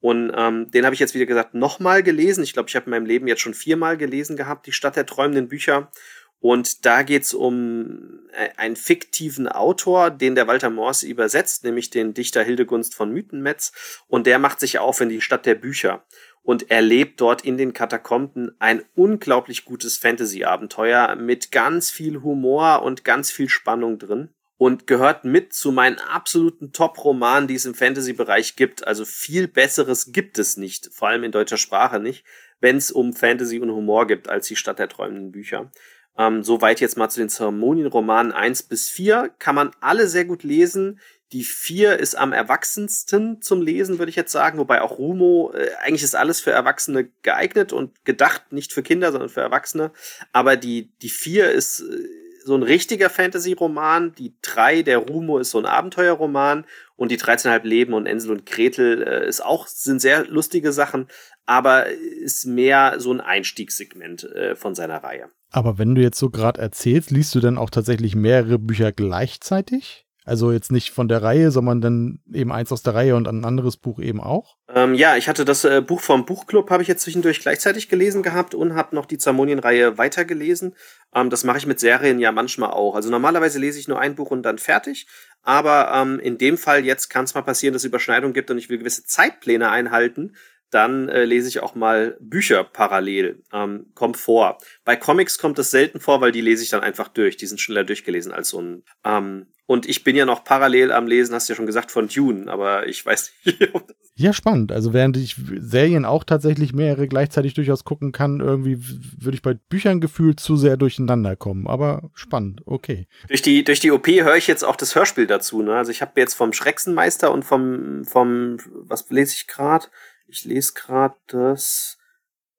Und ähm, den habe ich jetzt wieder gesagt nochmal gelesen. Ich glaube, ich habe in meinem Leben jetzt schon viermal gelesen gehabt, die Stadt der träumenden Bücher. Und da geht's um äh, einen fiktiven Autor, den der Walter Morse übersetzt, nämlich den Dichter Hildegunst von Mythenmetz. Und der macht sich auf in die Stadt der Bücher und erlebt dort in den Katakomben ein unglaublich gutes Fantasy-Abenteuer mit ganz viel Humor und ganz viel Spannung drin und gehört mit zu meinen absoluten Top-Romanen, die es im Fantasy-Bereich gibt. Also viel Besseres gibt es nicht, vor allem in deutscher Sprache nicht, wenn es um Fantasy und Humor gibt, als die Stadt der träumenden Bücher. Ähm, Soweit jetzt mal zu den Zeremonienromanen eins bis vier Kann man alle sehr gut lesen. Die vier ist am erwachsensten zum Lesen, würde ich jetzt sagen. Wobei auch Rumo, äh, eigentlich ist alles für Erwachsene geeignet und gedacht, nicht für Kinder, sondern für Erwachsene. Aber die, die vier ist äh, so ein richtiger Fantasy-Roman. Die drei, der Rumo, ist so ein Abenteuerroman. Und die 13,5 Leben und Ensel und Gretel äh, ist auch, sind sehr lustige Sachen, aber ist mehr so ein Einstiegssegment äh, von seiner Reihe. Aber wenn du jetzt so gerade erzählst, liest du dann auch tatsächlich mehrere Bücher gleichzeitig? Also jetzt nicht von der Reihe, sondern dann eben eins aus der Reihe und ein anderes Buch eben auch? Ähm, ja, ich hatte das äh, Buch vom Buchclub, habe ich jetzt zwischendurch gleichzeitig gelesen gehabt und habe noch die Zamonien-Reihe weitergelesen. Ähm, das mache ich mit Serien ja manchmal auch. Also normalerweise lese ich nur ein Buch und dann fertig. Aber ähm, in dem Fall jetzt kann es mal passieren, dass es Überschneidung gibt und ich will gewisse Zeitpläne einhalten dann äh, lese ich auch mal Bücher parallel. Ähm, kommt vor. Bei Comics kommt das selten vor, weil die lese ich dann einfach durch. Die sind schneller durchgelesen als so ein. Ähm, und ich bin ja noch parallel am Lesen, hast du ja schon gesagt, von Dune, aber ich weiß <laughs> nicht. Ja, spannend. Also während ich Serien auch tatsächlich mehrere gleichzeitig durchaus gucken kann, irgendwie würde ich bei Büchern gefühlt zu sehr durcheinander kommen. Aber spannend, okay. Durch die, durch die OP höre ich jetzt auch das Hörspiel dazu. Ne? Also ich habe jetzt vom Schrecksenmeister und vom, vom was lese ich gerade? Ich lese gerade das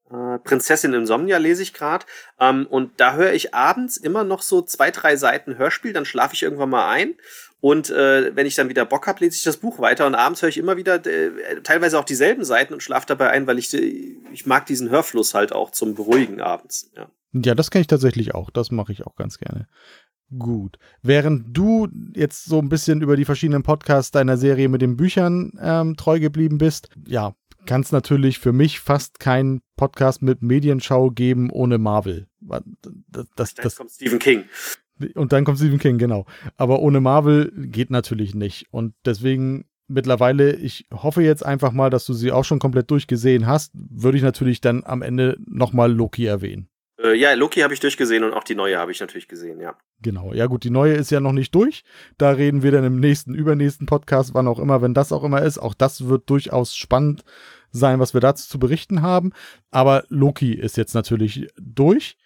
äh, Prinzessin Insomnia lese ich gerade. Ähm, und da höre ich abends immer noch so zwei, drei Seiten Hörspiel, dann schlafe ich irgendwann mal ein. Und äh, wenn ich dann wieder Bock habe, lese ich das Buch weiter und abends höre ich immer wieder äh, teilweise auch dieselben Seiten und schlafe dabei ein, weil ich, ich mag diesen Hörfluss halt auch zum Beruhigen abends. Ja, ja das kenne ich tatsächlich auch. Das mache ich auch ganz gerne. Gut. Während du jetzt so ein bisschen über die verschiedenen Podcasts deiner Serie mit den Büchern ähm, treu geblieben bist, ja, kann es natürlich für mich fast keinen Podcast mit Medienschau geben ohne Marvel. Das, das, dann kommt Stephen King. Und dann kommt Stephen King, genau. Aber ohne Marvel geht natürlich nicht. Und deswegen mittlerweile, ich hoffe jetzt einfach mal, dass du sie auch schon komplett durchgesehen hast, würde ich natürlich dann am Ende nochmal Loki erwähnen. Äh, ja, Loki habe ich durchgesehen und auch die neue habe ich natürlich gesehen, ja. Genau, ja gut, die neue ist ja noch nicht durch. Da reden wir dann im nächsten, übernächsten Podcast, wann auch immer, wenn das auch immer ist. Auch das wird durchaus spannend sein, was wir dazu zu berichten haben. Aber Loki ist jetzt natürlich durch,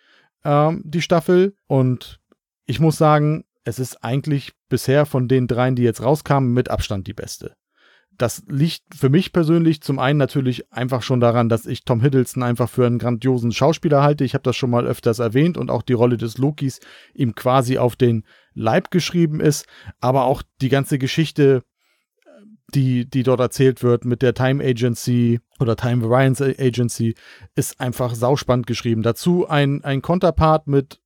ähm, die Staffel. Und ich muss sagen, es ist eigentlich bisher von den dreien, die jetzt rauskamen, mit Abstand die beste. Das liegt für mich persönlich zum einen natürlich einfach schon daran, dass ich Tom Hiddleston einfach für einen grandiosen Schauspieler halte. Ich habe das schon mal öfters erwähnt und auch die Rolle des Lokis ihm quasi auf den Leib geschrieben ist. Aber auch die ganze Geschichte die, die dort erzählt wird mit der Time Agency oder Time Variance Agency, ist einfach sauspannend geschrieben. Dazu ein, ein Konterpart mit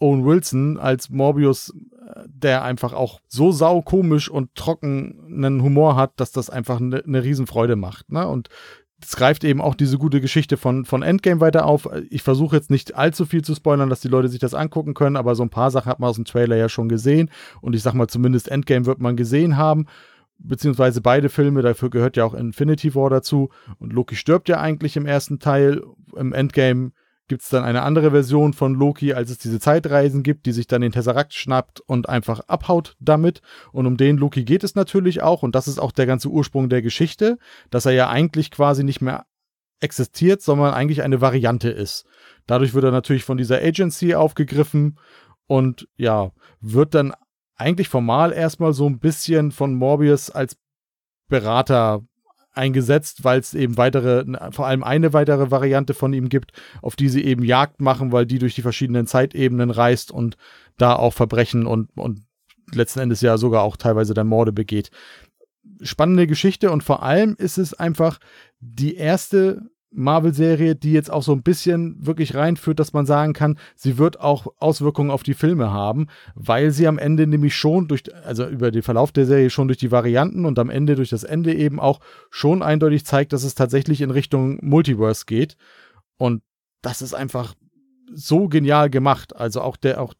Owen Wilson als Morbius, der einfach auch so sau komisch und trocken einen Humor hat, dass das einfach eine ne Riesenfreude macht. Ne? Und es greift eben auch diese gute Geschichte von, von Endgame weiter auf. Ich versuche jetzt nicht allzu viel zu spoilern, dass die Leute sich das angucken können, aber so ein paar Sachen hat man aus dem Trailer ja schon gesehen. Und ich sag mal, zumindest Endgame wird man gesehen haben beziehungsweise beide Filme, dafür gehört ja auch Infinity War dazu. Und Loki stirbt ja eigentlich im ersten Teil. Im Endgame gibt es dann eine andere Version von Loki, als es diese Zeitreisen gibt, die sich dann den Tesseract schnappt und einfach abhaut damit. Und um den Loki geht es natürlich auch. Und das ist auch der ganze Ursprung der Geschichte, dass er ja eigentlich quasi nicht mehr existiert, sondern eigentlich eine Variante ist. Dadurch wird er natürlich von dieser Agency aufgegriffen und ja, wird dann eigentlich formal erstmal so ein bisschen von Morbius als Berater eingesetzt, weil es eben weitere, vor allem eine weitere Variante von ihm gibt, auf die sie eben Jagd machen, weil die durch die verschiedenen Zeitebenen reist und da auch Verbrechen und, und letzten Endes ja sogar auch teilweise dann Morde begeht. Spannende Geschichte und vor allem ist es einfach die erste Marvel-Serie, die jetzt auch so ein bisschen wirklich reinführt, dass man sagen kann, sie wird auch Auswirkungen auf die Filme haben, weil sie am Ende nämlich schon durch, also über den Verlauf der Serie schon durch die Varianten und am Ende durch das Ende eben auch schon eindeutig zeigt, dass es tatsächlich in Richtung Multiverse geht. Und das ist einfach so genial gemacht. Also auch der, auch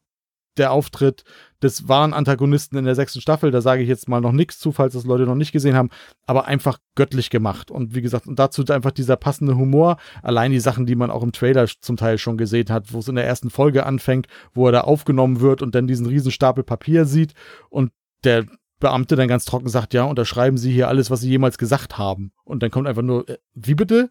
der Auftritt des wahren Antagonisten in der sechsten Staffel. Da sage ich jetzt mal noch nichts zu, falls das Leute noch nicht gesehen haben, aber einfach göttlich gemacht. Und wie gesagt, und dazu einfach dieser passende Humor. Allein die Sachen, die man auch im Trailer zum Teil schon gesehen hat, wo es in der ersten Folge anfängt, wo er da aufgenommen wird und dann diesen riesen Stapel Papier sieht und der Beamte dann ganz trocken sagt, ja, unterschreiben Sie hier alles, was Sie jemals gesagt haben. Und dann kommt einfach nur, äh, wie bitte?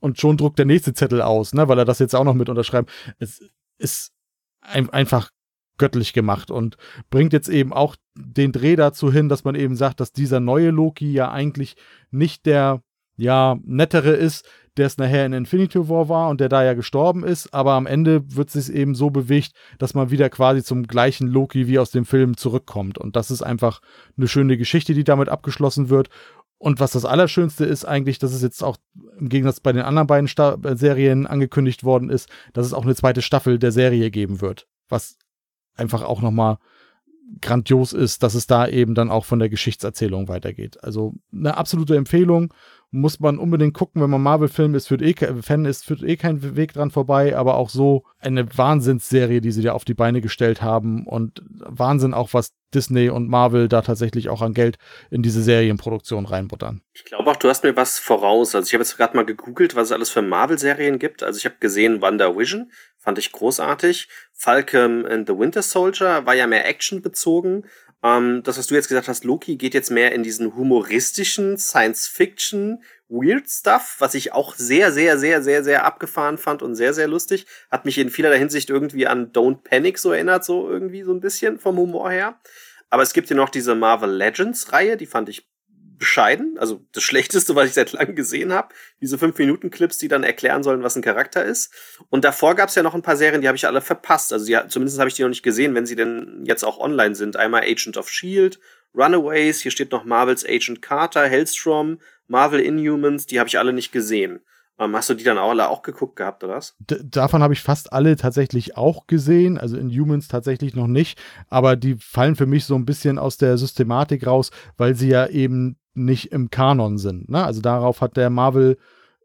Und schon druckt der nächste Zettel aus, ne, weil er das jetzt auch noch mit unterschreibt. Es ist ein, einfach göttlich gemacht und bringt jetzt eben auch den Dreh dazu hin, dass man eben sagt, dass dieser neue Loki ja eigentlich nicht der ja nettere ist, der es nachher in Infinity War war und der da ja gestorben ist, aber am Ende wird es sich eben so bewegt, dass man wieder quasi zum gleichen Loki wie aus dem Film zurückkommt und das ist einfach eine schöne Geschichte, die damit abgeschlossen wird und was das Allerschönste ist eigentlich, dass es jetzt auch im Gegensatz bei den anderen beiden Sta Serien angekündigt worden ist, dass es auch eine zweite Staffel der Serie geben wird. Was einfach auch nochmal grandios ist, dass es da eben dann auch von der Geschichtserzählung weitergeht. Also eine absolute Empfehlung muss man unbedingt gucken, wenn man Marvel-Film ist, führt eh, Fan ist, führt eh kein Weg dran vorbei, aber auch so eine Wahnsinnsserie, die sie da auf die Beine gestellt haben und Wahnsinn auch, was Disney und Marvel da tatsächlich auch an Geld in diese Serienproduktion reinbuttern. Ich glaube auch, du hast mir was voraus. Also ich habe jetzt gerade mal gegoogelt, was es alles für Marvel-Serien gibt. Also ich habe gesehen Wonder Vision, fand ich großartig. Falcon and the Winter Soldier war ja mehr Action bezogen. Ähm, das, was du jetzt gesagt hast, Loki geht jetzt mehr in diesen humoristischen Science-Fiction Weird Stuff, was ich auch sehr, sehr, sehr, sehr, sehr abgefahren fand und sehr, sehr lustig. Hat mich in vielerlei Hinsicht irgendwie an Don't Panic so erinnert, so irgendwie so ein bisschen vom Humor her. Aber es gibt ja noch diese Marvel Legends Reihe, die fand ich bescheiden, also das Schlechteste, was ich seit langem gesehen habe. Diese 5-Minuten-Clips, die dann erklären sollen, was ein Charakter ist. Und davor gab es ja noch ein paar Serien, die habe ich alle verpasst. Also die, zumindest habe ich die noch nicht gesehen, wenn sie denn jetzt auch online sind. Einmal Agent of Shield, Runaways, hier steht noch Marvels Agent Carter, Hellstrom, Marvel Inhumans, die habe ich alle nicht gesehen. Ähm, hast du die dann auch alle auch geguckt gehabt, oder was? D davon habe ich fast alle tatsächlich auch gesehen, also in Humans tatsächlich noch nicht, aber die fallen für mich so ein bisschen aus der Systematik raus, weil sie ja eben nicht im Kanon sind. Ne? Also darauf hat der Marvel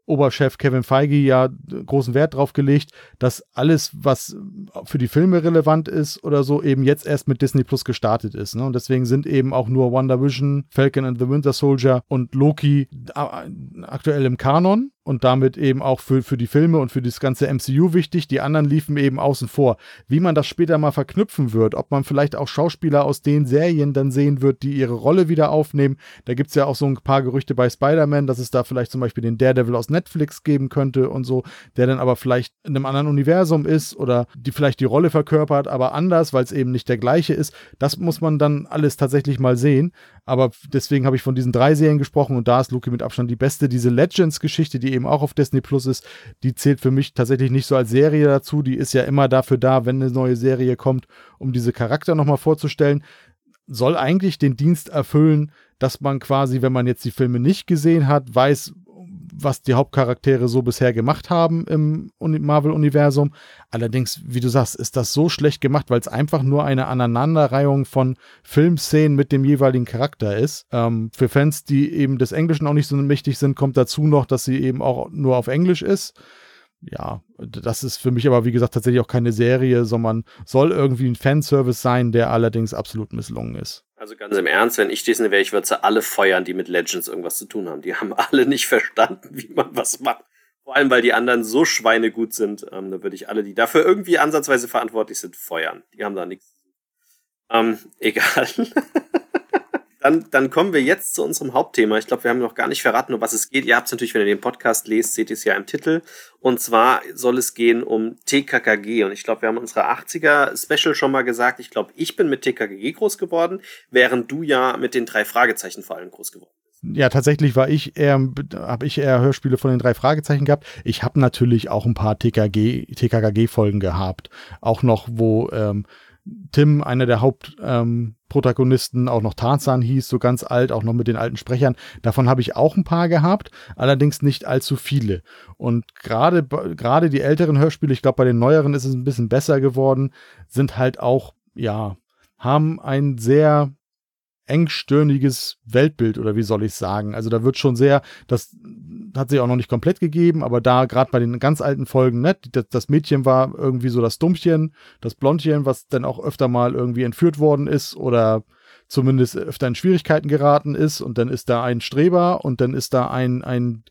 Oberchef Kevin Feige ja großen Wert drauf gelegt, dass alles, was für die Filme relevant ist oder so, eben jetzt erst mit Disney Plus gestartet ist. Ne? Und deswegen sind eben auch nur WandaVision, Falcon and the Winter Soldier und Loki aktuell im Kanon und damit eben auch für, für die Filme und für das ganze MCU wichtig. Die anderen liefen eben außen vor. Wie man das später mal verknüpfen wird, ob man vielleicht auch Schauspieler aus den Serien dann sehen wird, die ihre Rolle wieder aufnehmen. Da gibt es ja auch so ein paar Gerüchte bei Spider-Man, dass es da vielleicht zum Beispiel den Daredevil aus Netflix geben könnte und so, der dann aber vielleicht in einem anderen Universum ist oder die vielleicht die Rolle verkörpert, aber anders, weil es eben nicht der gleiche ist. Das muss man dann alles tatsächlich mal sehen. Aber deswegen habe ich von diesen drei Serien gesprochen und da ist Loki mit Abstand die beste. Diese Legends-Geschichte, die eben auch auf Disney Plus ist, die zählt für mich tatsächlich nicht so als Serie dazu. Die ist ja immer dafür da, wenn eine neue Serie kommt, um diese Charakter nochmal vorzustellen. Soll eigentlich den Dienst erfüllen, dass man quasi, wenn man jetzt die Filme nicht gesehen hat, weiß, was die Hauptcharaktere so bisher gemacht haben im Marvel-Universum. Allerdings, wie du sagst, ist das so schlecht gemacht, weil es einfach nur eine Aneinanderreihung von Filmszenen mit dem jeweiligen Charakter ist. Ähm, für Fans, die eben des Englischen auch nicht so mächtig sind, kommt dazu noch, dass sie eben auch nur auf Englisch ist ja, das ist für mich aber, wie gesagt, tatsächlich auch keine Serie, sondern soll irgendwie ein Fanservice sein, der allerdings absolut misslungen ist. Also ganz im Ernst, wenn ich Disney wäre, ich würde sie alle feuern, die mit Legends irgendwas zu tun haben. Die haben alle nicht verstanden, wie man was macht. Vor allem, weil die anderen so schweinegut sind. Ähm, da würde ich alle, die dafür irgendwie ansatzweise verantwortlich sind, feuern. Die haben da nichts. Ähm, <laughs> egal. Dann, dann kommen wir jetzt zu unserem Hauptthema. Ich glaube, wir haben noch gar nicht verraten, um was es geht. Ihr habt es natürlich, wenn ihr den Podcast lest, seht ihr es ja im Titel. Und zwar soll es gehen um TKKG. Und ich glaube, wir haben unsere 80er Special schon mal gesagt. Ich glaube, ich bin mit TKKG groß geworden, während du ja mit den drei Fragezeichen vor allem groß geworden bist. Ja, tatsächlich war ich eher, habe ich eher Hörspiele von den drei Fragezeichen gehabt. Ich habe natürlich auch ein paar TKG, TKKG-Folgen gehabt. Auch noch, wo ähm, Tim, einer der Hauptprotagonisten, ähm, auch noch Tarzan hieß, so ganz alt, auch noch mit den alten Sprechern. Davon habe ich auch ein paar gehabt, allerdings nicht allzu viele. Und gerade gerade die älteren Hörspiele, ich glaube bei den neueren ist es ein bisschen besser geworden, sind halt auch ja haben ein sehr engstirniges Weltbild oder wie soll ich sagen. Also da wird schon sehr, das hat sich auch noch nicht komplett gegeben, aber da gerade bei den ganz alten Folgen, ne, das, Mädchen war irgendwie so das Dummchen, das Blondchen, was dann auch öfter mal irgendwie entführt worden ist oder zumindest öfter in Schwierigkeiten geraten ist und dann ist da ein Streber und dann ist da ein, ein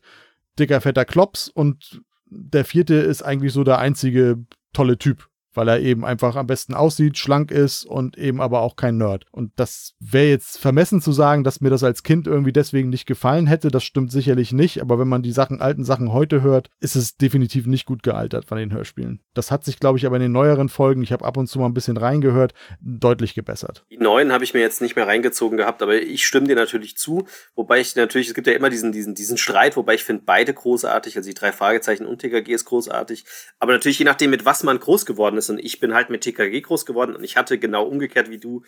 dicker, fetter Klops und der vierte ist eigentlich so der einzige tolle Typ weil er eben einfach am besten aussieht, schlank ist und eben aber auch kein Nerd. Und das wäre jetzt vermessen zu sagen, dass mir das als Kind irgendwie deswegen nicht gefallen hätte. Das stimmt sicherlich nicht, aber wenn man die Sachen, alten Sachen heute hört, ist es definitiv nicht gut gealtert von den Hörspielen. Das hat sich, glaube ich, aber in den neueren Folgen, ich habe ab und zu mal ein bisschen reingehört, deutlich gebessert. Die neuen habe ich mir jetzt nicht mehr reingezogen gehabt, aber ich stimme dir natürlich zu, wobei ich natürlich, es gibt ja immer diesen, diesen, diesen Streit, wobei ich finde beide großartig, also die drei Fragezeichen und TKG ist großartig, aber natürlich je nachdem, mit was man groß geworden ist, ist. Und ich bin halt mit TKG groß geworden und ich hatte genau umgekehrt wie du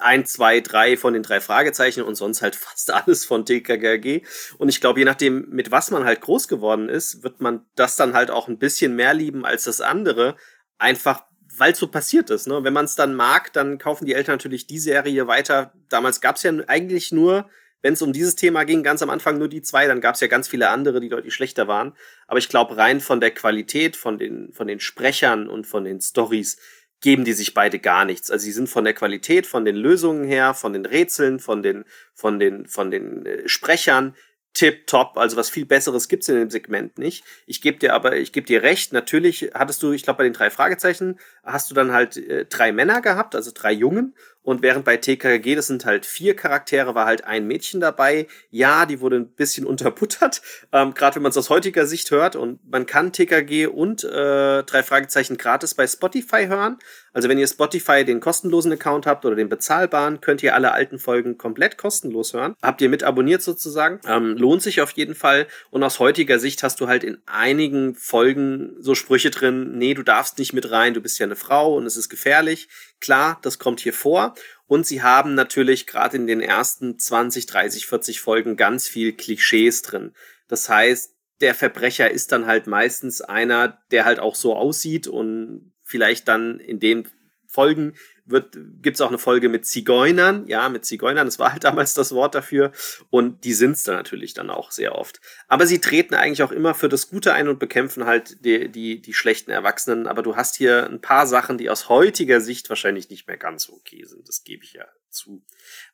ein, zwei, drei von den drei Fragezeichen und sonst halt <laughs> fast alles von TKG. Und ich glaube, je nachdem, mit was man halt groß geworden ist, wird man das dann halt auch ein bisschen mehr lieben als das andere. Einfach weil so passiert ist. Ne? Wenn man es dann mag, dann kaufen die Eltern natürlich die Serie weiter. Damals gab es ja eigentlich nur wenn es um dieses Thema ging, ganz am Anfang nur die zwei, dann gab es ja ganz viele andere, die deutlich schlechter waren. Aber ich glaube, rein von der Qualität, von den, von den Sprechern und von den Stories geben die sich beide gar nichts. Also sie sind von der Qualität, von den Lösungen her, von den Rätseln, von den, von den, von den äh, Sprechern tip top. Also was viel Besseres gibt's in dem Segment nicht. Ich gebe dir aber, ich gebe dir recht. Natürlich hattest du, ich glaube bei den drei Fragezeichen hast du dann halt äh, drei Männer gehabt, also drei Jungen und während bei TKG, das sind halt vier Charaktere, war halt ein Mädchen dabei. Ja, die wurde ein bisschen <laughs> unterbuttert, ähm, gerade wenn man es aus heutiger Sicht hört. Und man kann TKG und äh, drei Fragezeichen gratis bei Spotify hören. Also wenn ihr Spotify den kostenlosen Account habt oder den bezahlbaren, könnt ihr alle alten Folgen komplett kostenlos hören. Habt ihr mit abonniert sozusagen. Ähm, lohnt sich auf jeden Fall. Und aus heutiger Sicht hast du halt in einigen Folgen so Sprüche drin, nee, du darfst nicht mit rein, du bist ja eine Frau und es ist gefährlich. Klar, das kommt hier vor. Und sie haben natürlich gerade in den ersten 20, 30, 40 Folgen ganz viel Klischees drin. Das heißt, der Verbrecher ist dann halt meistens einer, der halt auch so aussieht und vielleicht dann in den Folgen wird, gibt's auch eine Folge mit Zigeunern, ja, mit Zigeunern, das war halt <laughs> damals das Wort dafür. Und die sind's dann natürlich dann auch sehr oft. Aber sie treten eigentlich auch immer für das Gute ein und bekämpfen halt die, die, die schlechten Erwachsenen, aber du hast hier ein paar Sachen, die aus heutiger Sicht wahrscheinlich nicht mehr ganz okay sind, das gebe ich ja zu.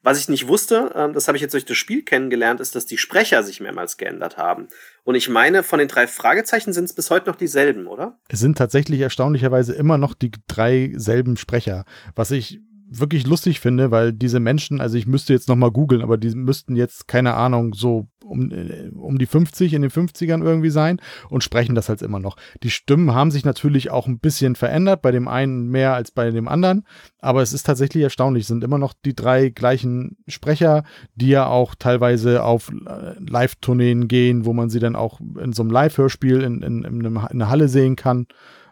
Was ich nicht wusste, ähm, das habe ich jetzt durch das Spiel kennengelernt, ist, dass die Sprecher sich mehrmals geändert haben. Und ich meine, von den drei Fragezeichen sind es bis heute noch dieselben, oder? Es sind tatsächlich erstaunlicherweise immer noch die drei selben Sprecher, was ich wirklich lustig finde, weil diese Menschen, also ich müsste jetzt nochmal googeln, aber die müssten jetzt, keine Ahnung, so um, äh, um die 50 in den 50ern irgendwie sein und sprechen das halt immer noch. Die Stimmen haben sich natürlich auch ein bisschen verändert, bei dem einen mehr als bei dem anderen, aber es ist tatsächlich erstaunlich, es sind immer noch die drei gleichen Sprecher, die ja auch teilweise auf äh, Live-Tourneen gehen, wo man sie dann auch in so einem Live-Hörspiel in, in, in, in einer Halle sehen kann.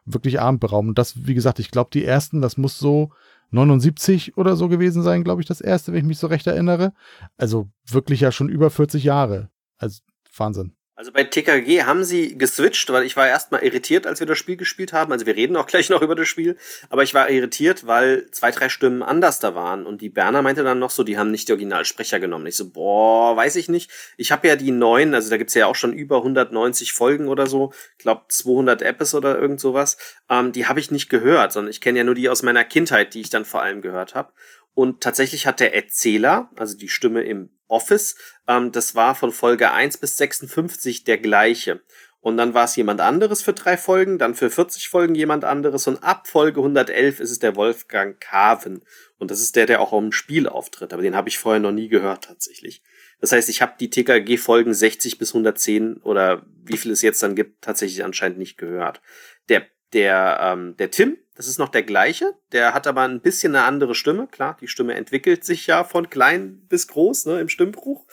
Wirklich abendberaubend. Das, wie gesagt, ich glaube, die ersten, das muss so 79 oder so gewesen sein, glaube ich, das erste, wenn ich mich so recht erinnere. Also wirklich ja schon über 40 Jahre. Also Wahnsinn. Also bei TKG haben sie geswitcht, weil ich war erstmal irritiert, als wir das Spiel gespielt haben. Also wir reden auch <laughs> gleich noch über das Spiel, aber ich war irritiert, weil zwei, drei Stimmen anders da waren. Und die Berner meinte dann noch so, die haben nicht die Originalsprecher genommen. Ich so, boah, weiß ich nicht. Ich habe ja die neuen, also da gibt's ja auch schon über 190 Folgen oder so, ich glaube 200 Apps oder irgend sowas. Ähm, die habe ich nicht gehört, sondern ich kenne ja nur die aus meiner Kindheit, die ich dann vor allem gehört habe. Und tatsächlich hat der Erzähler, also die Stimme im Office, ähm, das war von Folge 1 bis 56 der gleiche. Und dann war es jemand anderes für drei Folgen, dann für 40 Folgen jemand anderes und ab Folge 111 ist es der Wolfgang Carven. Und das ist der, der auch im Spiel auftritt, aber den habe ich vorher noch nie gehört tatsächlich. Das heißt, ich habe die TKG-Folgen 60 bis 110 oder wie viel es jetzt dann gibt, tatsächlich anscheinend nicht gehört. Der, der, ähm, der Tim, das ist noch der gleiche. Der hat aber ein bisschen eine andere Stimme. Klar, die Stimme entwickelt sich ja von klein bis groß ne, im Stimmbruch.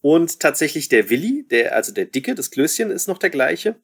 Und tatsächlich der Willi, der, also der Dicke, das Klößchen, ist noch der gleiche.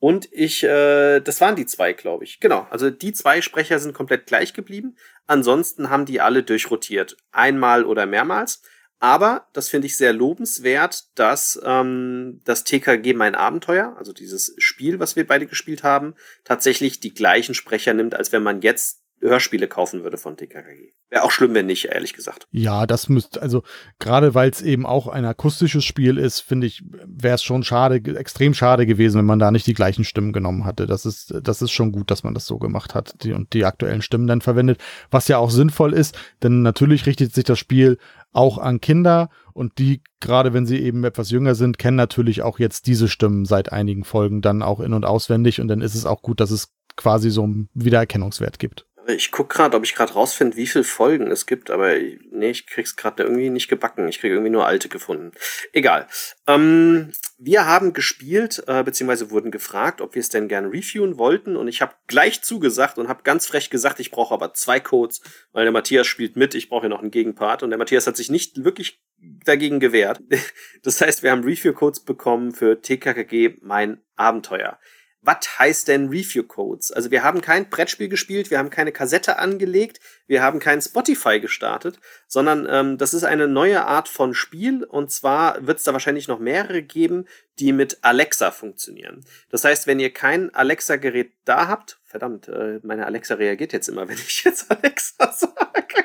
Und ich, äh, das waren die zwei, glaube ich. Genau, also die zwei Sprecher sind komplett gleich geblieben. Ansonsten haben die alle durchrotiert. Einmal oder mehrmals. Aber das finde ich sehr lobenswert, dass ähm, das TKG Mein Abenteuer, also dieses Spiel, was wir beide gespielt haben, tatsächlich die gleichen Sprecher nimmt, als wenn man jetzt Hörspiele kaufen würde von TKKG. Wäre auch schlimm, wenn nicht, ehrlich gesagt. Ja, das müsste, also gerade weil es eben auch ein akustisches Spiel ist, finde ich, wäre es schon schade, extrem schade gewesen, wenn man da nicht die gleichen Stimmen genommen hatte. Das ist, das ist schon gut, dass man das so gemacht hat die, und die aktuellen Stimmen dann verwendet, was ja auch sinnvoll ist, denn natürlich richtet sich das Spiel auch an Kinder und die, gerade wenn sie eben etwas jünger sind, kennen natürlich auch jetzt diese Stimmen seit einigen Folgen dann auch in- und auswendig und dann ist es auch gut, dass es quasi so einen Wiedererkennungswert gibt. Ich guck gerade, ob ich gerade rausfinde, wie viele Folgen es gibt, aber nee, ich krieg's gerade irgendwie nicht gebacken. Ich kriege irgendwie nur alte gefunden. Egal. Ähm, wir haben gespielt, äh, beziehungsweise wurden gefragt, ob wir es denn gerne reviewen wollten. Und ich habe gleich zugesagt und habe ganz frech gesagt, ich brauche aber zwei Codes, weil der Matthias spielt mit, ich brauche ja noch einen Gegenpart. Und der Matthias hat sich nicht wirklich dagegen gewehrt. <laughs> Das heißt, wir haben Review-Codes bekommen für TKKG Mein Abenteuer was heißt denn Review Codes? Also wir haben kein Brettspiel gespielt, wir haben keine Kassette angelegt, wir haben kein Spotify gestartet, sondern ähm, das ist eine neue Art von Spiel und zwar wird es da wahrscheinlich noch mehrere geben, die mit Alexa funktionieren. Das heißt, wenn ihr kein Alexa-Gerät da habt, verdammt, äh, meine Alexa reagiert jetzt immer, <laughs> wenn ich jetzt Alexa sage.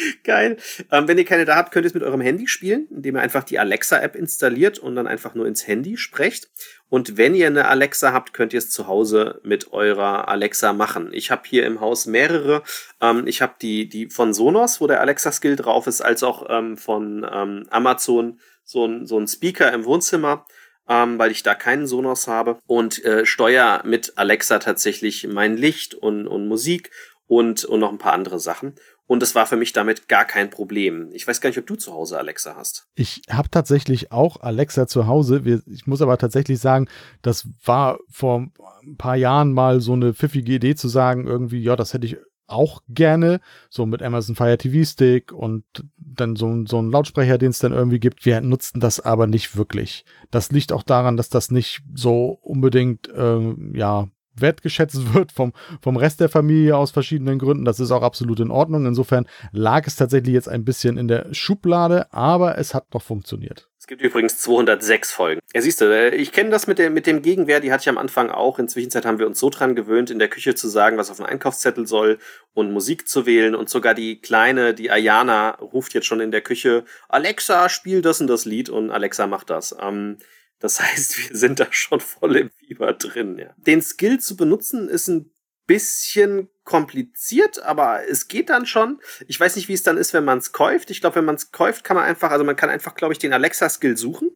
<laughs> Geil. Ähm, wenn ihr keine da habt, könnt ihr es mit eurem Handy spielen, indem ihr einfach die Alexa-App installiert und dann einfach nur ins Handy sprecht. Und wenn ihr eine Alexa habt, könnt ihr es zu Hause mit eurer Alexa machen. Ich habe hier im Haus mehrere. Ähm, ich habe die, die von Sonos, wo der Alexa-Skill drauf ist, als auch ähm, von ähm, Amazon so ein, so ein Speaker im Wohnzimmer. Ähm, weil ich da keinen Sonos habe und äh, steuere mit Alexa tatsächlich mein Licht und, und Musik und, und noch ein paar andere Sachen. Und es war für mich damit gar kein Problem. Ich weiß gar nicht, ob du zu Hause Alexa hast. Ich habe tatsächlich auch Alexa zu Hause. Ich muss aber tatsächlich sagen, das war vor ein paar Jahren mal so eine pfiffige Idee zu sagen, irgendwie, ja, das hätte ich auch gerne, so mit Amazon Fire TV Stick und dann so, so ein Lautsprecher, den es dann irgendwie gibt. Wir nutzten das aber nicht wirklich. Das liegt auch daran, dass das nicht so unbedingt, äh, ja, wertgeschätzt <laughs> wird vom, vom Rest der Familie aus verschiedenen Gründen. Das ist auch absolut in Ordnung. Insofern lag es tatsächlich jetzt ein bisschen in der Schublade, aber es hat doch funktioniert. Es gibt übrigens 206 Folgen. Ja, siehst du, äh, ich kenne das mit, der, mit dem Gegenwehr, die hatte ich am Anfang auch. Inzwischen haben wir uns so dran gewöhnt, in der Küche zu sagen, was auf dem Einkaufszettel soll und Musik zu wählen. Und sogar die Kleine, die Ayana, ruft jetzt schon in der Küche, Alexa, spiel das und das Lied und Alexa macht das. Ähm, das heißt, wir sind da schon voll im Fieber drin. Ja. Den Skill zu benutzen ist ein bisschen kompliziert, aber es geht dann schon. Ich weiß nicht, wie es dann ist, wenn man es kauft. Ich glaube, wenn man es kauft, kann man einfach, also man kann einfach, glaube ich, den Alexa-Skill suchen.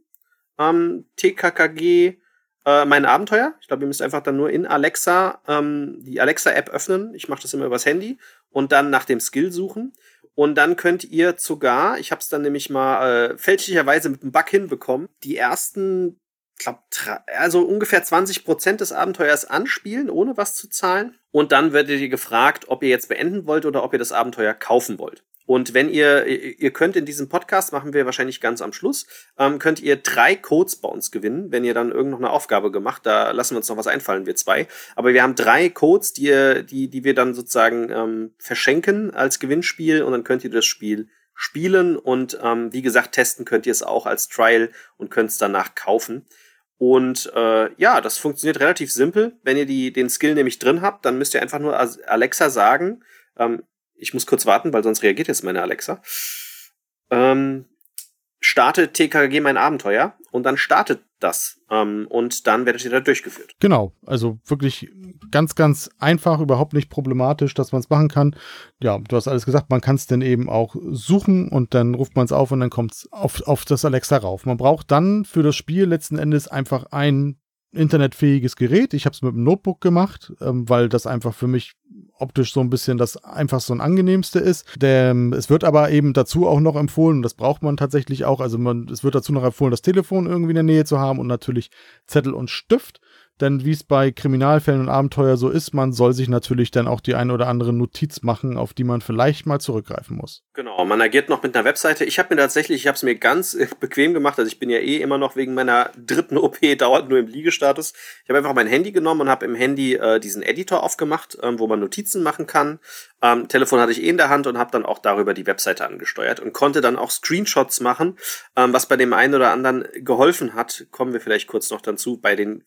Ähm, TKKG, äh, mein Abenteuer. Ich glaube, ihr müsst einfach dann nur in Alexa ähm, die Alexa-App öffnen. Ich mache das immer übers Handy und dann nach dem Skill suchen. Und dann könnt ihr sogar, ich habe es dann nämlich mal äh, fälschlicherweise mit einem Bug hinbekommen, die ersten, glaub, also ungefähr 20 Prozent des Abenteuers anspielen, ohne was zu zahlen. Und dann werdet ihr gefragt, ob ihr jetzt beenden wollt oder ob ihr das Abenteuer kaufen wollt. Und wenn ihr, ihr könnt in diesem Podcast, machen wir wahrscheinlich ganz am Schluss, ähm, könnt ihr drei Codes bei uns gewinnen, wenn ihr dann irgend noch eine Aufgabe gemacht, da lassen wir uns noch was einfallen, wir zwei. Aber wir haben drei Codes, die, ihr, die, die wir dann sozusagen ähm, verschenken als Gewinnspiel und dann könnt ihr das Spiel spielen und ähm, wie gesagt, testen könnt ihr es auch als Trial und könnt es danach kaufen. Und äh, ja, das funktioniert relativ simpel. Wenn ihr die, den Skill nämlich drin habt, dann müsst ihr einfach nur Alexa sagen, ähm, ich muss kurz warten, weil sonst reagiert jetzt meine Alexa. Ähm, starte TKG mein Abenteuer und dann startet das ähm, und dann werdet ihr da durchgeführt. Genau, also wirklich ganz, ganz einfach, überhaupt nicht problematisch, dass man es machen kann. Ja, du hast alles gesagt, man kann es dann eben auch suchen und dann ruft man es auf und dann kommt es auf, auf das Alexa rauf. Man braucht dann für das Spiel letzten Endes einfach ein internetfähiges Gerät. Ich habe es mit einem Notebook gemacht, ähm, weil das einfach für mich optisch so ein bisschen das einfachste und angenehmste ist. Der, es wird aber eben dazu auch noch empfohlen, und das braucht man tatsächlich auch, also man, es wird dazu noch empfohlen, das Telefon irgendwie in der Nähe zu haben und natürlich Zettel und Stift. Denn wie es bei Kriminalfällen und Abenteuer so ist, man soll sich natürlich dann auch die ein oder andere Notiz machen, auf die man vielleicht mal zurückgreifen muss. Genau, man agiert noch mit einer Webseite. Ich habe mir tatsächlich, ich habe es mir ganz äh, bequem gemacht. Also ich bin ja eh immer noch wegen meiner dritten OP dauernd nur im Liegestatus. Ich habe einfach mein Handy genommen und habe im Handy äh, diesen Editor aufgemacht, ähm, wo man Notizen machen kann. Ähm, Telefon hatte ich eh in der Hand und habe dann auch darüber die Webseite angesteuert und konnte dann auch Screenshots machen, ähm, was bei dem einen oder anderen geholfen hat. Kommen wir vielleicht kurz noch dazu bei den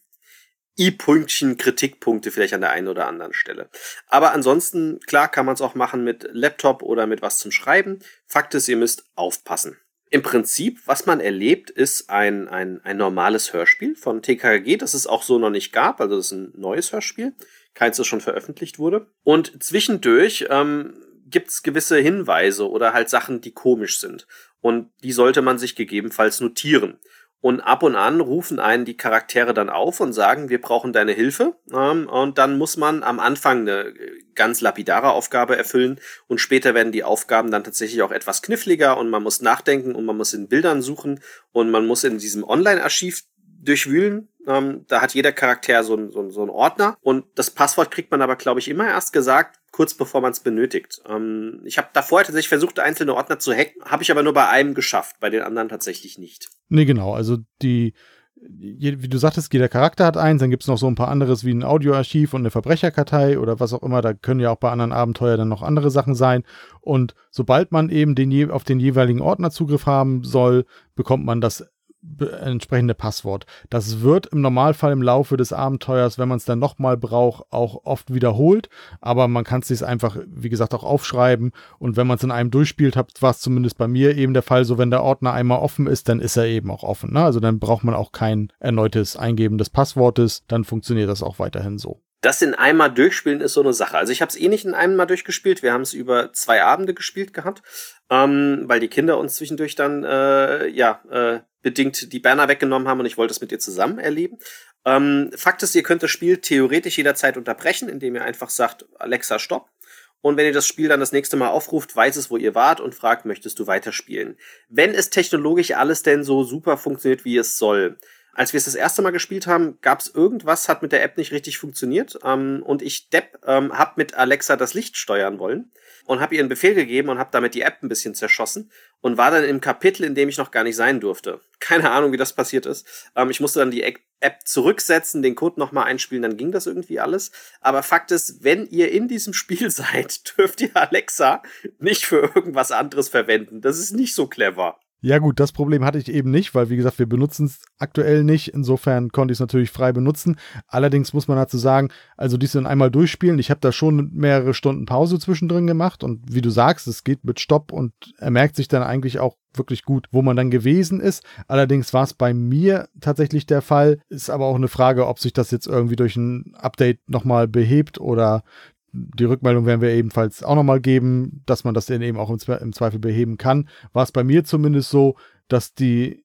i-Pünktchen Kritikpunkte vielleicht an der einen oder anderen Stelle. Aber ansonsten, klar, kann man es auch machen mit Laptop oder mit was zum Schreiben. Fakt ist, ihr müsst aufpassen. Im Prinzip, was man erlebt, ist ein, ein, ein normales Hörspiel von TKG, das es auch so noch nicht gab. Also das ist ein neues Hörspiel. Keins, das schon veröffentlicht wurde. Und zwischendurch ähm, gibt es gewisse Hinweise oder halt Sachen, die komisch sind. Und die sollte man sich gegebenenfalls notieren. Und ab und an rufen einen die Charaktere dann auf und sagen, wir brauchen deine Hilfe. Ähm, und dann muss man am Anfang eine ganz lapidare Aufgabe erfüllen. Und später werden die Aufgaben dann tatsächlich auch etwas kniffliger und man muss nachdenken und man muss in Bildern suchen und man muss in diesem Online-Archiv durchwühlen. Ähm, da hat jeder Charakter so ein, so, so ein Ordner. Und das Passwort kriegt man aber, glaube ich, immer erst gesagt, kurz bevor man es benötigt. Ähm, ich habe davor tatsächlich versucht, einzelne Ordner zu hacken, habe ich aber nur bei einem geschafft, bei den anderen tatsächlich nicht. Nee, genau. Also die, wie du sagtest, jeder Charakter hat eins, dann gibt es noch so ein paar anderes wie ein Audioarchiv und eine Verbrecherkartei oder was auch immer. Da können ja auch bei anderen Abenteuern dann noch andere Sachen sein. Und sobald man eben den, auf den jeweiligen Ordner Zugriff haben soll, bekommt man das entsprechende Passwort. Das wird im Normalfall im Laufe des Abenteuers, wenn man es dann nochmal braucht, auch oft wiederholt. Aber man kann es sich einfach, wie gesagt, auch aufschreiben. Und wenn man es in einem durchspielt, war es zumindest bei mir eben der Fall, so wenn der Ordner einmal offen ist, dann ist er eben auch offen. Ne? Also dann braucht man auch kein erneutes Eingeben des Passwortes. Dann funktioniert das auch weiterhin so. Das in einmal durchspielen ist so eine Sache. Also ich habe es eh nicht in einem Mal durchgespielt. Wir haben es über zwei Abende gespielt gehabt, ähm, weil die Kinder uns zwischendurch dann äh, ja äh, bedingt die Banner weggenommen haben und ich wollte es mit dir zusammen erleben. Ähm, Fakt ist, ihr könnt das Spiel theoretisch jederzeit unterbrechen, indem ihr einfach sagt, Alexa, stopp. Und wenn ihr das Spiel dann das nächste Mal aufruft, weiß es, wo ihr wart und fragt, möchtest du weiterspielen. Wenn es technologisch alles denn so super funktioniert, wie es soll. Als wir es das erste Mal gespielt haben, gab es irgendwas, hat mit der App nicht richtig funktioniert. Ähm, und ich, Depp, ähm, hab mit Alexa das Licht steuern wollen und habe ihr einen Befehl gegeben und habe damit die App ein bisschen zerschossen und war dann im Kapitel, in dem ich noch gar nicht sein durfte. <laughs> Keine Ahnung, wie das passiert ist. Ähm, ich musste dann die App zurücksetzen, den Code nochmal einspielen, dann ging das irgendwie alles. Aber Fakt ist, wenn ihr in diesem Spiel <laughs> seid, dürft ihr Alexa nicht für irgendwas anderes verwenden. Das ist nicht so clever. Ja gut, das Problem hatte ich eben nicht, weil wie gesagt, wir benutzen es aktuell nicht. Insofern konnte ich es natürlich frei benutzen. Allerdings muss man dazu sagen, also dies dann einmal durchspielen. Ich habe da schon mehrere Stunden Pause zwischendrin gemacht und wie du sagst, es geht mit Stopp und er merkt sich dann eigentlich auch wirklich gut, wo man dann gewesen ist. Allerdings war es bei mir tatsächlich der Fall. Ist aber auch eine Frage, ob sich das jetzt irgendwie durch ein Update nochmal behebt oder die Rückmeldung werden wir ebenfalls auch nochmal geben, dass man das eben auch im, Zweifel beheben kann. War es bei mir zumindest so, dass die,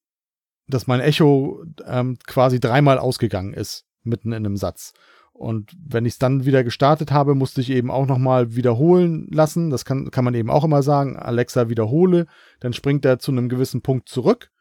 dass mein Echo ähm, quasi dreimal ausgegangen ist, mitten in einem Satz. Und wenn ich es dann wieder gestartet habe, musste ich eben auch nochmal wiederholen lassen. Das kann, kann man eben auch immer sagen. Alexa wiederhole. Dann springt er zu einem gewissen Punkt zurück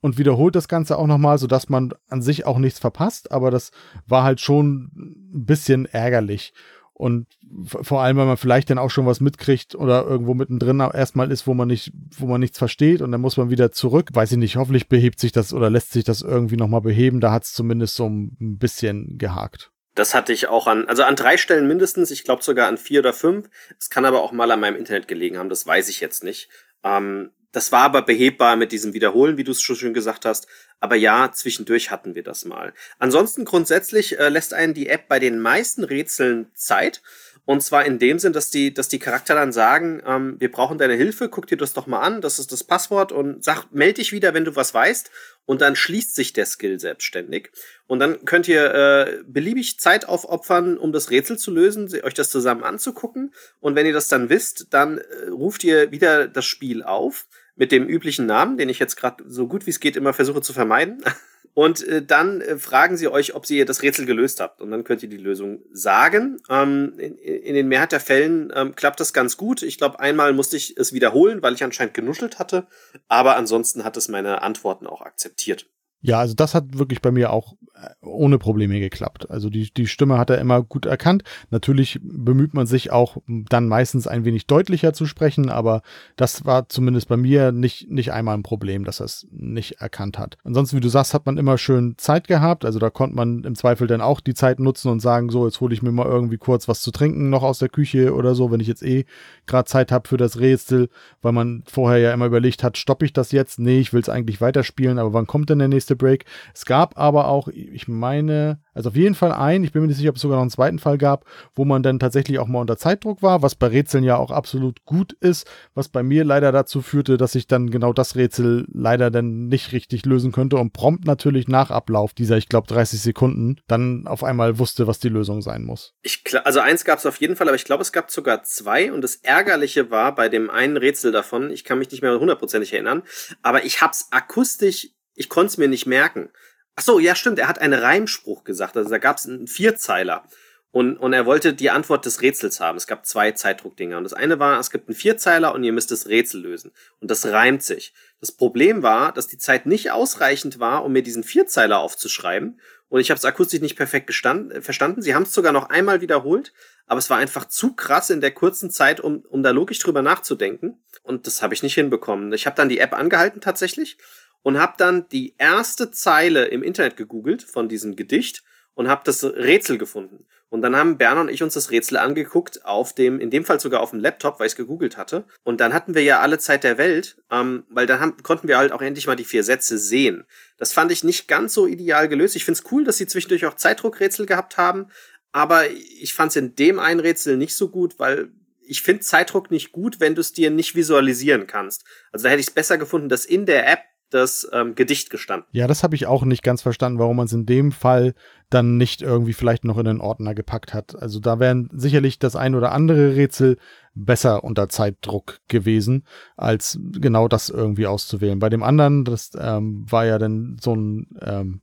und wiederholt das Ganze auch nochmal, sodass man an sich auch nichts verpasst. Aber das war halt schon ein bisschen ärgerlich. Und vor allem, weil man vielleicht dann auch schon was mitkriegt oder irgendwo mittendrin erstmal ist, wo man nicht, wo man nichts versteht und dann muss man wieder zurück. Weiß ich nicht, hoffentlich behebt sich das oder lässt sich das irgendwie nochmal beheben. Da hat es zumindest so ein bisschen gehakt. Das hatte ich auch an, also an drei Stellen mindestens, ich glaube sogar an vier oder fünf. Es kann aber auch mal an meinem Internet gelegen haben, das weiß ich jetzt nicht. Ähm, das war aber behebbar mit diesem Wiederholen, wie du es schon schön gesagt hast. Aber ja, zwischendurch hatten wir das mal. Ansonsten grundsätzlich äh, lässt einen die App bei den meisten Rätseln Zeit. Und zwar in dem Sinn, dass die, dass die Charakter dann sagen, ähm, wir brauchen deine Hilfe, guck dir das doch mal an, das ist das Passwort und sag, melde dich wieder, wenn du was weißt. Und dann schließt sich der Skill selbstständig. Und dann könnt ihr äh, beliebig Zeit aufopfern, um das Rätsel zu lösen, euch das zusammen anzugucken. Und wenn ihr das dann wisst, dann äh, ruft ihr wieder das Spiel auf mit dem üblichen Namen, den ich jetzt gerade so gut wie es geht immer versuche zu vermeiden. <laughs> Und äh, dann äh, fragen sie euch, ob ihr das Rätsel gelöst habt. Und dann könnt ihr die Lösung sagen. Ähm, in, in, den Mehrheit der Fällen ähm, klappt das ganz gut. Ich glaube, einmal musste ich es wiederholen, weil ich anscheinend genuschelt hatte. Aber ansonsten hat es meine Antworten auch akzeptiert. Ja, also das hat wirklich bei mir auch ohne Probleme geklappt. Also die, die Stimme hat er immer gut erkannt. Natürlich bemüht man sich auch dann meistens ein wenig deutlicher zu sprechen, aber das war zumindest bei mir nicht, nicht einmal ein Problem, dass er es nicht erkannt hat. Ansonsten, wie du sagst, hat man immer schön Zeit gehabt. Also da konnte man im Zweifel dann auch die Zeit nutzen und sagen, so, jetzt hole ich mir mal irgendwie kurz was zu trinken noch aus der Küche oder so, wenn ich jetzt eh gerade Zeit habe für das Rätsel, weil man vorher ja immer überlegt hat, stoppe ich das jetzt? Nee, ich will es eigentlich weiterspielen, aber wann kommt denn der nächste nächste Break. Es gab aber auch, ich meine, also auf jeden Fall einen, ich bin mir nicht sicher, ob es sogar noch einen zweiten Fall gab, wo man dann tatsächlich auch mal unter Zeitdruck war, was bei Rätseln ja auch absolut gut ist, was bei mir leider dazu führte, dass ich dann genau das Rätsel leider dann nicht richtig lösen könnte und prompt natürlich nach Ablauf dieser, ich glaube, 30 Sekunden dann auf einmal wusste, was die Lösung sein muss. Ich, also eins gab es auf jeden Fall, aber ich glaube, es gab sogar zwei und das Ärgerliche war bei dem einen Rätsel davon, ich kann mich nicht mehr hundertprozentig erinnern, aber ich habe es akustisch ich konnte es mir nicht merken. Ach so, ja, stimmt. Er hat einen Reimspruch gesagt. Also da gab es einen Vierzeiler. Und, und er wollte die Antwort des Rätsels haben. Es gab zwei Zeitdruckdinger. Und das eine war, es gibt einen Vierzeiler und ihr müsst das Rätsel lösen. Und das reimt sich. Das Problem war, dass die Zeit nicht ausreichend war, um mir diesen Vierzeiler aufzuschreiben. Und ich habe es akustisch nicht perfekt gestand, äh, verstanden. Sie haben es sogar noch einmal wiederholt, aber es war einfach zu krass in der kurzen Zeit, um, um da logisch drüber nachzudenken. Und das habe ich nicht hinbekommen. Ich habe dann die App angehalten tatsächlich und habe dann die erste Zeile im Internet gegoogelt von diesem Gedicht und habe das Rätsel gefunden. Und dann haben Berner und ich uns das Rätsel angeguckt auf dem, in dem Fall sogar auf dem Laptop, weil ich es gegoogelt hatte. Und dann hatten wir ja alle Zeit der Welt, ähm, weil dann haben, konnten wir halt auch endlich mal die vier Sätze sehen. Das fand ich nicht ganz so ideal gelöst. Ich finde es cool, dass sie zwischendurch auch Zeitdruckrätsel gehabt haben, aber ich fand es in dem einen Rätsel nicht so gut, weil ich finde Zeitdruck nicht gut, wenn du es dir nicht visualisieren kannst. Also da hätte ich es besser gefunden, dass in der App das ähm, Gedicht gestanden. Ja, das habe ich auch nicht ganz verstanden, warum man es in dem Fall dann nicht irgendwie vielleicht noch in den Ordner gepackt hat. Also da wären sicherlich das ein oder andere Rätsel besser unter Zeitdruck gewesen, als genau das irgendwie auszuwählen. Bei dem anderen, das ähm, war ja dann so ein ähm,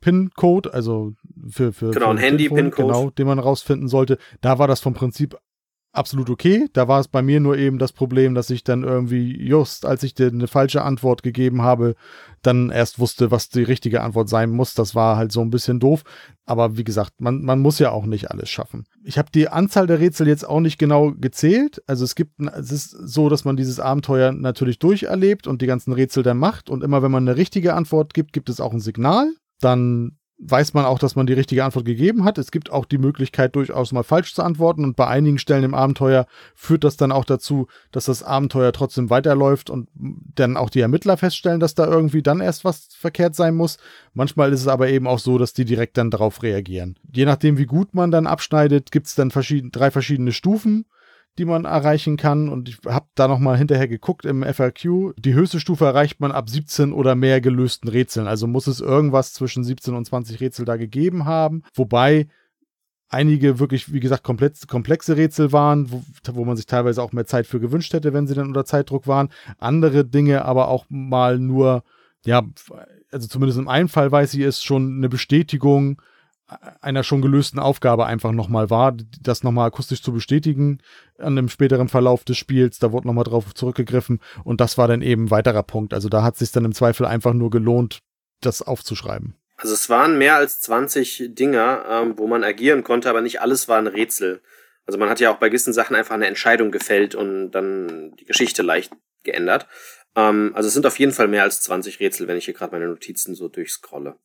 PIN-Code, also für, für, genau, für ein Handy-PIN-Code, genau, den man rausfinden sollte. Da war das vom Prinzip absolut okay. Da war es bei mir nur eben das Problem, dass ich dann irgendwie just, als ich dir eine falsche Antwort gegeben habe, dann erst wusste, was die richtige Antwort sein muss. Das war halt so ein bisschen doof. Aber wie gesagt, man, man muss ja auch nicht alles schaffen. Ich habe die Anzahl der Rätsel jetzt auch nicht genau gezählt. Also es gibt, es ist so, dass man dieses Abenteuer natürlich durcherlebt und die ganzen Rätsel dann macht. Und immer wenn man eine richtige Antwort gibt, gibt es auch ein Signal. Dann weiß man auch, dass man die richtige Antwort gegeben hat. Es gibt auch die Möglichkeit, durchaus mal falsch zu antworten. Und bei einigen Stellen im Abenteuer führt das dann auch dazu, dass das Abenteuer trotzdem weiterläuft und dann auch die Ermittler feststellen, dass da irgendwie dann erst was verkehrt sein muss. Manchmal ist es aber eben auch so, dass die direkt dann darauf reagieren. Je nachdem, wie gut man dann abschneidet, gibt es dann verschieden, drei verschiedene Stufen die man erreichen kann. Und ich habe da nochmal hinterher geguckt im FRQ. Die höchste Stufe erreicht man ab 17 oder mehr gelösten Rätseln. Also muss es irgendwas zwischen 17 und 20 Rätsel da gegeben haben. Wobei einige wirklich, wie gesagt, komplexe Rätsel waren, wo, wo man sich teilweise auch mehr Zeit für gewünscht hätte, wenn sie dann unter Zeitdruck waren. Andere Dinge aber auch mal nur, ja, also zumindest im einen Fall weiß ich, ist schon eine Bestätigung einer schon gelösten Aufgabe einfach nochmal war, das nochmal akustisch zu bestätigen an dem späteren Verlauf des Spiels. Da wurde nochmal drauf zurückgegriffen und das war dann eben weiterer Punkt. Also da hat es sich dann im Zweifel einfach nur gelohnt, das aufzuschreiben. Also es waren mehr als 20 Dinger, ähm, wo man agieren konnte, aber nicht alles war ein Rätsel. Also man hat ja auch bei gewissen Sachen einfach eine Entscheidung gefällt und dann die Geschichte leicht geändert. Ähm, also es sind auf jeden Fall mehr als 20 Rätsel, wenn ich hier gerade meine Notizen so durchscrolle.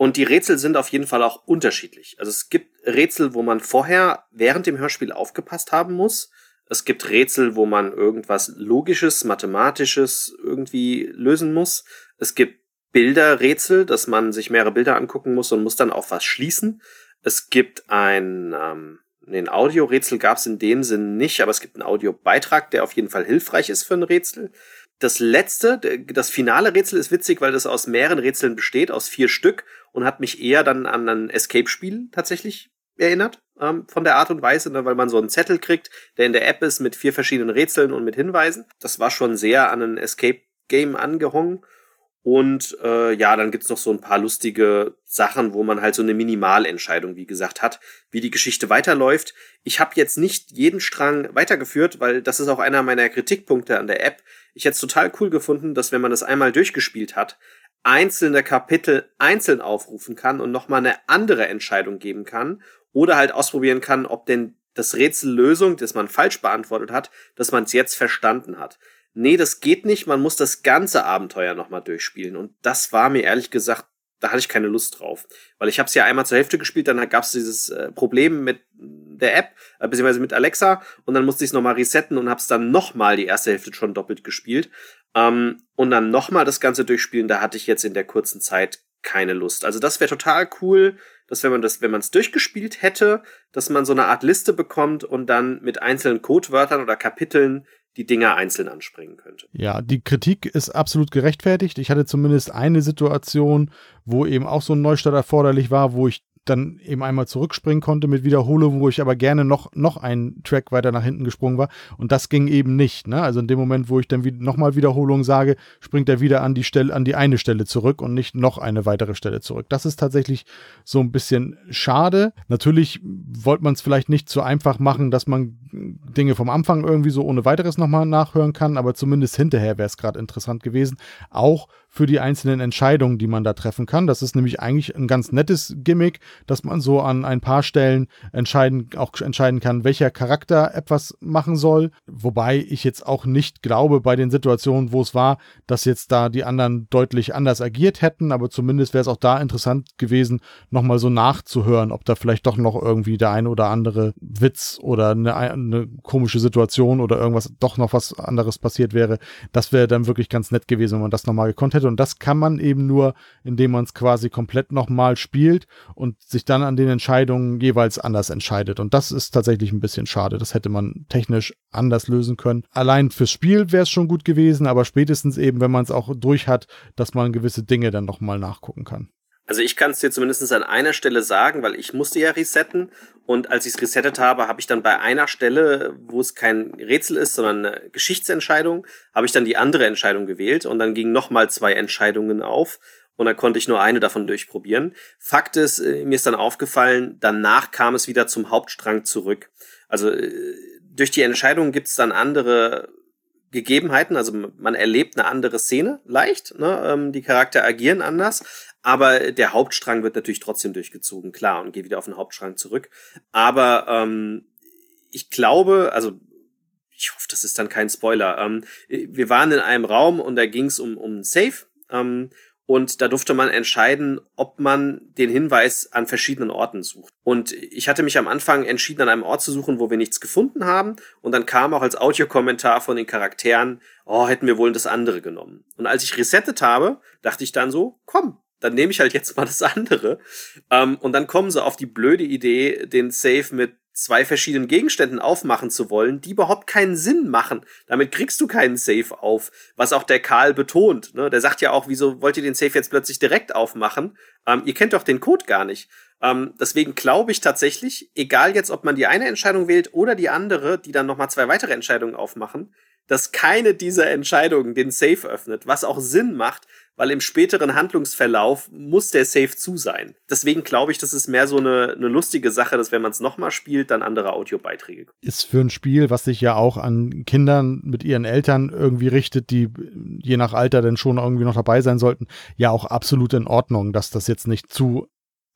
Und die Rätsel sind auf jeden Fall auch unterschiedlich. Also es gibt Rätsel, wo man vorher während dem Hörspiel aufgepasst haben muss. Es gibt Rätsel, wo man irgendwas Logisches, Mathematisches irgendwie lösen muss. Es gibt Bilderrätsel, dass man sich mehrere Bilder angucken muss und muss dann auf was schließen. Es gibt ein, ähm, ein Audiorätsel gab es in dem Sinn nicht, aber es gibt einen Audiobeitrag, der auf jeden Fall hilfreich ist für ein Rätsel. Das letzte, das finale Rätsel ist witzig, weil das aus mehreren Rätseln besteht, aus vier Stück und hat mich eher dann an ein Escape-Spiel tatsächlich erinnert, ähm, von der Art und Weise, ne, weil man so einen Zettel kriegt, der in der App ist mit vier verschiedenen Rätseln und mit Hinweisen. Das war schon sehr an ein Escape-Game angehongen. Und äh, ja, dann gibt's noch so ein paar lustige Sachen, wo man halt so eine Minimalentscheidung, wie gesagt, hat, wie die Geschichte weiterläuft. Ich habe jetzt nicht jeden Strang weitergeführt, weil das ist auch einer meiner Kritikpunkte an der App. Ich hätte es total cool gefunden, dass wenn man das einmal durchgespielt hat, einzelne Kapitel einzeln aufrufen kann und nochmal eine andere Entscheidung geben kann oder halt ausprobieren kann, ob denn das Rätsellösung, das man falsch beantwortet hat, dass man es jetzt verstanden hat. Nee, das geht nicht, man muss das ganze Abenteuer nochmal durchspielen. Und das war mir ehrlich gesagt, da hatte ich keine Lust drauf. Weil ich habe es ja einmal zur Hälfte gespielt, dann gab es dieses äh, Problem mit der App, äh, beziehungsweise mit Alexa, und dann musste ich es nochmal resetten und habe es dann nochmal die erste Hälfte schon doppelt gespielt. Ähm, und dann nochmal das Ganze durchspielen, da hatte ich jetzt in der kurzen Zeit keine Lust. Also das wäre total cool, dass wenn man das, wenn man es durchgespielt hätte, dass man so eine Art Liste bekommt und dann mit einzelnen Codewörtern oder Kapiteln die Dinger einzeln anspringen könnte. Ja, die Kritik ist absolut gerechtfertigt. Ich hatte zumindest eine Situation, wo eben auch so ein Neustart erforderlich war, wo ich dann eben einmal zurückspringen konnte mit Wiederholung, wo ich aber gerne noch, noch einen Track weiter nach hinten gesprungen war. Und das ging eben nicht. Ne? Also in dem Moment, wo ich dann nochmal Wiederholung sage, springt er wieder an die Stelle, an die eine Stelle zurück und nicht noch eine weitere Stelle zurück. Das ist tatsächlich so ein bisschen schade. Natürlich wollte man es vielleicht nicht so einfach machen, dass man Dinge vom Anfang irgendwie so ohne weiteres nochmal nachhören kann, aber zumindest hinterher wäre es gerade interessant gewesen. Auch für die einzelnen Entscheidungen, die man da treffen kann. Das ist nämlich eigentlich ein ganz nettes Gimmick, dass man so an ein paar Stellen entscheiden, auch entscheiden kann, welcher Charakter etwas machen soll. Wobei ich jetzt auch nicht glaube, bei den Situationen, wo es war, dass jetzt da die anderen deutlich anders agiert hätten, aber zumindest wäre es auch da interessant gewesen, nochmal so nachzuhören, ob da vielleicht doch noch irgendwie der eine oder andere Witz oder eine, eine komische Situation oder irgendwas doch noch was anderes passiert wäre. Das wäre dann wirklich ganz nett gewesen, wenn man das nochmal gekonnt hätte hätte. Und das kann man eben nur, indem man es quasi komplett nochmal spielt und sich dann an den Entscheidungen jeweils anders entscheidet. Und das ist tatsächlich ein bisschen schade. Das hätte man technisch anders lösen können. Allein fürs Spiel wäre es schon gut gewesen, aber spätestens eben, wenn man es auch durch hat, dass man gewisse Dinge dann nochmal nachgucken kann. Also ich kann es dir zumindest an einer Stelle sagen, weil ich musste ja resetten und als ich es resettet habe, habe ich dann bei einer Stelle, wo es kein Rätsel ist, sondern eine Geschichtsentscheidung, habe ich dann die andere Entscheidung gewählt und dann gingen nochmal zwei Entscheidungen auf und dann konnte ich nur eine davon durchprobieren. Fakt ist, äh, mir ist dann aufgefallen, danach kam es wieder zum Hauptstrang zurück. Also äh, durch die Entscheidung gibt es dann andere Gegebenheiten, also man erlebt eine andere Szene leicht, ne? ähm, die Charakter agieren anders, aber der Hauptstrang wird natürlich trotzdem durchgezogen, klar, und geht wieder auf den Hauptstrang zurück. Aber ähm, ich glaube, also ich hoffe, das ist dann kein Spoiler. Ähm, wir waren in einem Raum und da ging es um, um ein Safe. Ähm, und da durfte man entscheiden, ob man den Hinweis an verschiedenen Orten sucht. Und ich hatte mich am Anfang entschieden, an einem Ort zu suchen, wo wir nichts gefunden haben. Und dann kam auch als Audiokommentar von den Charakteren, oh, hätten wir wohl das andere genommen. Und als ich resettet habe, dachte ich dann so, komm, dann nehme ich halt jetzt mal das andere. Ähm, und dann kommen sie auf die blöde Idee, den Safe mit zwei verschiedenen Gegenständen aufmachen zu wollen, die überhaupt keinen Sinn machen. Damit kriegst du keinen Safe auf, was auch der Karl betont. Ne? Der sagt ja auch, wieso wollt ihr den Safe jetzt plötzlich direkt aufmachen? Ähm, ihr kennt doch den Code gar nicht. Ähm, deswegen glaube ich tatsächlich, egal jetzt, ob man die eine Entscheidung wählt oder die andere, die dann nochmal zwei weitere Entscheidungen aufmachen, dass keine dieser Entscheidungen den Safe öffnet, was auch Sinn macht, weil im späteren Handlungsverlauf muss der Safe zu sein. Deswegen glaube ich, das ist mehr so eine, eine lustige Sache, dass wenn man es nochmal spielt, dann andere Audiobeiträge. Ist für ein Spiel, was sich ja auch an Kindern mit ihren Eltern irgendwie richtet, die je nach Alter dann schon irgendwie noch dabei sein sollten, ja auch absolut in Ordnung, dass das jetzt nicht zu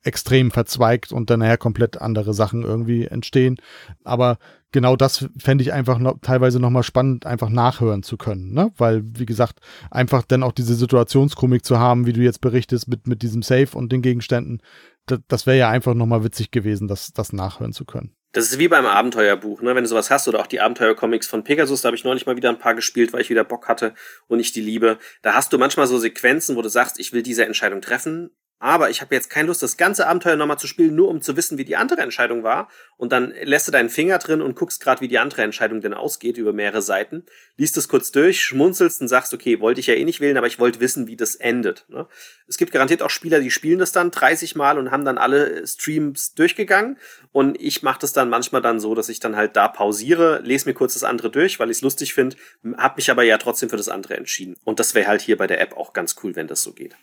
extrem verzweigt und dann nachher komplett andere Sachen irgendwie entstehen. Aber genau das fände ich einfach noch, teilweise nochmal spannend, einfach nachhören zu können. Ne? Weil, wie gesagt, einfach dann auch diese Situationskomik zu haben, wie du jetzt berichtest, mit, mit diesem Safe und den Gegenständen, das, das wäre ja einfach nochmal witzig gewesen, das, das nachhören zu können. Das ist wie beim Abenteuerbuch, ne? wenn du sowas hast oder auch die Abenteuercomics von Pegasus, da habe ich neulich mal wieder ein paar gespielt, weil ich wieder Bock hatte und ich die liebe. Da hast du manchmal so Sequenzen, wo du sagst, ich will diese Entscheidung treffen aber ich habe jetzt keine Lust, das ganze Abenteuer nochmal zu spielen, nur um zu wissen, wie die andere Entscheidung war. Und dann lässt du deinen Finger drin und guckst gerade, wie die andere Entscheidung denn ausgeht über mehrere Seiten. Liest es kurz durch, schmunzelst und sagst, okay, wollte ich ja eh nicht wählen, aber ich wollte wissen, wie das endet. Ne? Es gibt garantiert auch Spieler, die spielen das dann 30 Mal und haben dann alle Streams durchgegangen. Und ich mache das dann manchmal dann so, dass ich dann halt da pausiere, lese mir kurz das andere durch, weil ich es lustig finde, habe mich aber ja trotzdem für das andere entschieden. Und das wäre halt hier bei der App auch ganz cool, wenn das so geht.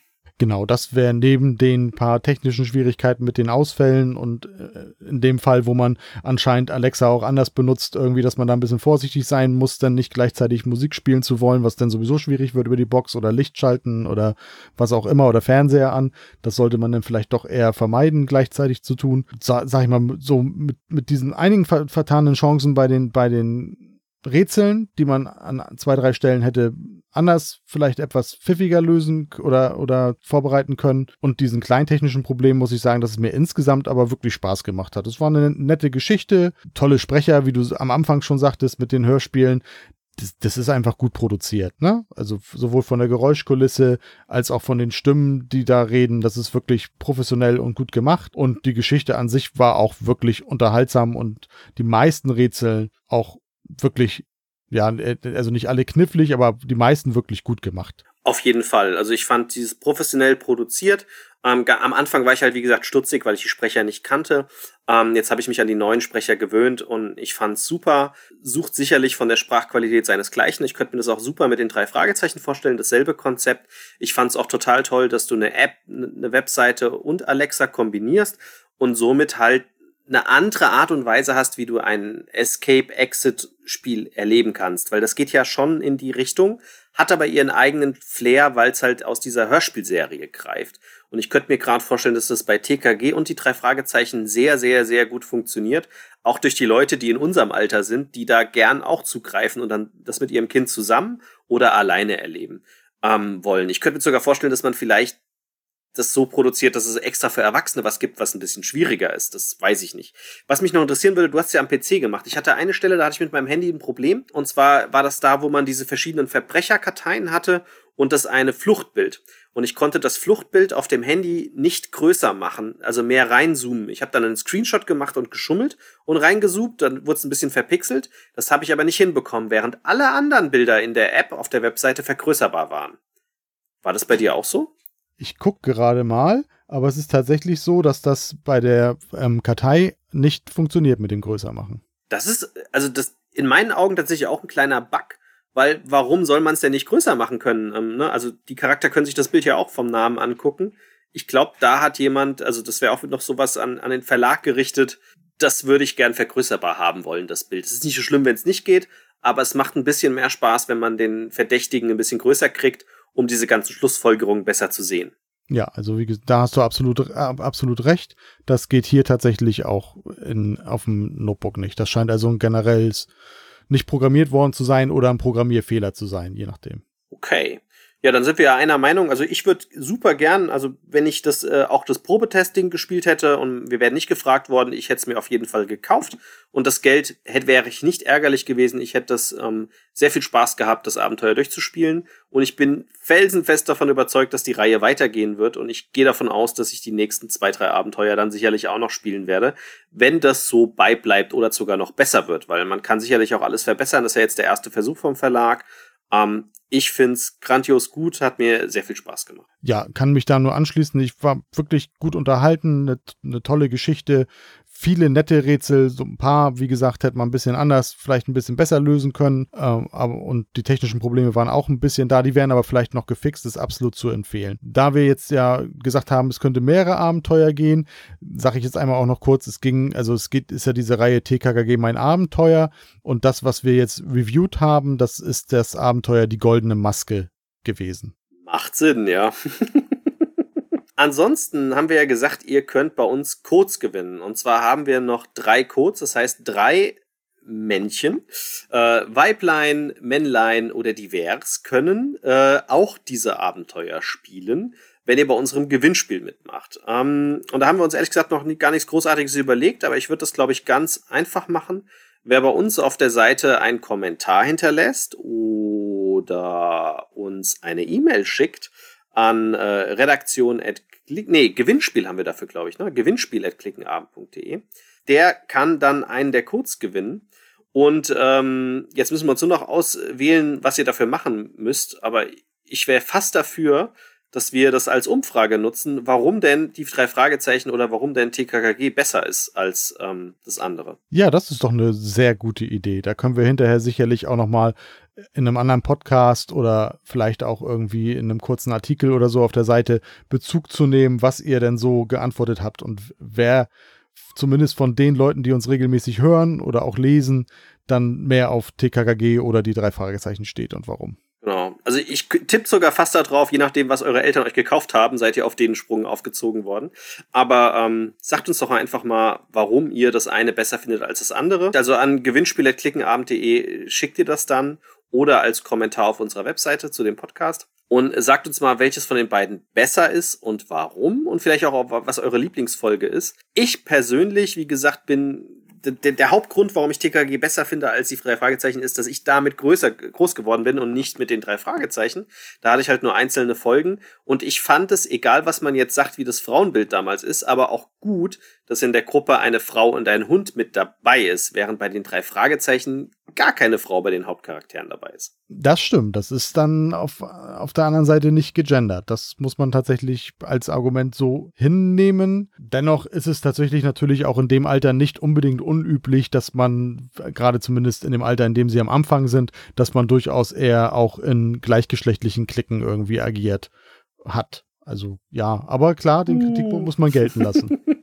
Genau, das wäre neben den paar technischen Schwierigkeiten mit den Ausfällen und äh, in dem Fall, wo man anscheinend Alexa auch anders benutzt, irgendwie, dass man da ein bisschen vorsichtig sein muss, dann nicht gleichzeitig Musik spielen zu wollen, was dann sowieso schwierig wird über die Box oder Licht schalten oder was auch immer oder Fernseher an. Das sollte man dann vielleicht doch eher vermeiden, gleichzeitig zu tun. Sa sag ich mal, so mit, mit diesen einigen ver vertanen Chancen bei den, bei den Rätseln, die man an zwei, drei Stellen hätte anders, vielleicht etwas pfiffiger lösen oder, oder vorbereiten können. Und diesen kleintechnischen Problem muss ich sagen, dass es mir insgesamt aber wirklich Spaß gemacht hat. Es war eine nette Geschichte, tolle Sprecher, wie du am Anfang schon sagtest mit den Hörspielen. Das, das ist einfach gut produziert, ne? Also sowohl von der Geräuschkulisse als auch von den Stimmen, die da reden. Das ist wirklich professionell und gut gemacht. Und die Geschichte an sich war auch wirklich unterhaltsam und die meisten Rätsel auch wirklich ja, äh, also nicht alle knifflig, aber die meisten wirklich gut gemacht. Auf jeden Fall. Also ich fand dieses professionell produziert. Ähm, am Anfang war ich halt, wie gesagt, stutzig, weil ich die Sprecher nicht kannte. Ähm, jetzt habe ich mich an die neuen Sprecher gewöhnt und ich fand's super. Sucht sicherlich von der Sprachqualität seinesgleichen. Ich könnte mir das auch super mit den drei Fragezeichen vorstellen, dasselbe Konzept. Ich fand's auch total toll, dass du eine App, eine Webseite und Alexa kombinierst und somit halt eine andere Art und Weise hast, wie du ein Escape-Exit-Spiel erleben kannst. Weil das geht ja schon in die Richtung, hat aber ihren eigenen Flair, weil es halt aus dieser Hörspielserie greift. Und ich könnte mir gerade vorstellen, dass das bei TKG und die drei Fragezeichen sehr, sehr, sehr gut funktioniert. Auch durch die Leute, die in unserem Alter sind, die da gern auch zugreifen und dann das mit ihrem Kind zusammen oder alleine erleben ähm, wollen. Ich könnte mir sogar vorstellen, dass man vielleicht das so produziert, dass es extra für Erwachsene was gibt, was ein bisschen schwieriger ist. Das weiß ich nicht. Was mich noch interessieren würde, du hast ja am PC gemacht. Ich hatte eine Stelle, da hatte ich mit meinem Handy ein Problem. Und zwar war das da, wo man diese verschiedenen Verbrecherkarteien hatte und das eine Fluchtbild. Und ich konnte das Fluchtbild auf dem Handy nicht größer machen, also mehr reinzoomen. Ich habe dann einen Screenshot gemacht und geschummelt und reingezoomt, dann wurde es ein bisschen verpixelt. Das habe ich aber nicht hinbekommen, während alle anderen Bilder in der App auf der Webseite vergrößerbar waren. War das bei dir auch so? Ich gucke gerade mal, aber es ist tatsächlich so, dass das bei der ähm, Kartei nicht funktioniert mit dem Größermachen. Das ist, also das in meinen Augen tatsächlich auch ein kleiner Bug, weil warum soll man es denn nicht größer machen können? Ähm, ne? Also die Charakter können sich das Bild ja auch vom Namen angucken. Ich glaube, da hat jemand, also das wäre auch noch sowas an, an den Verlag gerichtet, das würde ich gern vergrößerbar haben wollen, das Bild. Es ist nicht so schlimm, wenn es nicht geht, aber es macht ein bisschen mehr Spaß, wenn man den Verdächtigen ein bisschen größer kriegt um diese ganzen Schlussfolgerungen besser zu sehen. Ja, also wie gesagt, da hast du absolut, absolut recht. Das geht hier tatsächlich auch in, auf dem Notebook nicht. Das scheint also ein generelles nicht programmiert worden zu sein oder ein Programmierfehler zu sein, je nachdem. Okay. Ja, dann sind wir ja einer Meinung. Also ich würde super gern, also wenn ich das äh, auch das Probetesting gespielt hätte und wir wären nicht gefragt worden, ich hätte es mir auf jeden Fall gekauft und das Geld hätte wäre ich nicht ärgerlich gewesen. Ich hätte das ähm, sehr viel Spaß gehabt, das Abenteuer durchzuspielen und ich bin felsenfest davon überzeugt, dass die Reihe weitergehen wird und ich gehe davon aus, dass ich die nächsten zwei drei Abenteuer dann sicherlich auch noch spielen werde, wenn das so beibleibt oder sogar noch besser wird, weil man kann sicherlich auch alles verbessern. Das ist ja jetzt der erste Versuch vom Verlag ähm, ich find's grandios gut, hat mir sehr viel Spaß gemacht. Ja, kann mich da nur anschließen. Ich war wirklich gut unterhalten, eine ne tolle Geschichte, viele nette Rätsel, so ein paar, wie gesagt, hätte man ein bisschen anders, vielleicht ein bisschen besser lösen können. Ähm, aber, und die technischen Probleme waren auch ein bisschen da, die wären aber vielleicht noch gefixt, ist absolut zu empfehlen. Da wir jetzt ja gesagt haben, es könnte mehrere Abenteuer gehen, sage ich jetzt einmal auch noch kurz, es ging, also es geht, ist ja diese Reihe TKKG mein Abenteuer und das, was wir jetzt reviewed haben, das ist das Abenteuer Die Goldene Maske gewesen. Macht Sinn, ja. <laughs> Ansonsten haben wir ja gesagt, ihr könnt bei uns Codes gewinnen. Und zwar haben wir noch drei Codes, das heißt drei Männchen, äh, Weiblein, Männlein oder divers können äh, auch diese Abenteuer spielen, wenn ihr bei unserem Gewinnspiel mitmacht. Ähm, und da haben wir uns ehrlich gesagt noch nie, gar nichts Großartiges überlegt, aber ich würde das, glaube ich, ganz einfach machen. Wer bei uns auf der Seite einen Kommentar hinterlässt oder uns eine E-Mail schickt an äh, redaktion@ nee, Gewinnspiel haben wir dafür, glaube ich, ne? Gewinnspiel at klickenabend.de. Der kann dann einen der Codes gewinnen. Und ähm, jetzt müssen wir uns nur noch auswählen, was ihr dafür machen müsst. Aber ich wäre fast dafür, dass wir das als Umfrage nutzen, warum denn die drei Fragezeichen oder warum denn TKKG besser ist als ähm, das andere. Ja, das ist doch eine sehr gute Idee. Da können wir hinterher sicherlich auch noch mal in einem anderen Podcast oder vielleicht auch irgendwie in einem kurzen Artikel oder so auf der Seite Bezug zu nehmen, was ihr denn so geantwortet habt und wer zumindest von den Leuten, die uns regelmäßig hören oder auch lesen, dann mehr auf TKKG oder die drei Fragezeichen steht und warum. Also ich tippe sogar fast darauf, je nachdem, was eure Eltern euch gekauft haben, seid ihr auf den Sprung aufgezogen worden. Aber ähm, sagt uns doch einfach mal, warum ihr das eine besser findet als das andere. Also an gewinnspieletklickenabend.de schickt ihr das dann oder als Kommentar auf unserer Webseite zu dem Podcast. Und sagt uns mal, welches von den beiden besser ist und warum. Und vielleicht auch, was eure Lieblingsfolge ist. Ich persönlich, wie gesagt, bin der, der Hauptgrund, warum ich TKG besser finde als die drei Fragezeichen, ist, dass ich damit größer, groß geworden bin und nicht mit den drei Fragezeichen. Da hatte ich halt nur einzelne Folgen und ich fand es, egal was man jetzt sagt, wie das Frauenbild damals ist, aber auch gut, dass in der Gruppe eine Frau und ein Hund mit dabei ist, während bei den drei Fragezeichen gar keine Frau bei den Hauptcharakteren dabei ist. Das stimmt. Das ist dann auf, auf der anderen Seite nicht gegendert. Das muss man tatsächlich als Argument so hinnehmen. Dennoch ist es tatsächlich natürlich auch in dem Alter nicht unbedingt unüblich, dass man, gerade zumindest in dem Alter, in dem sie am Anfang sind, dass man durchaus eher auch in gleichgeschlechtlichen Klicken irgendwie agiert hat. Also ja, aber klar, den Kritikpunkt muss man gelten lassen. <laughs>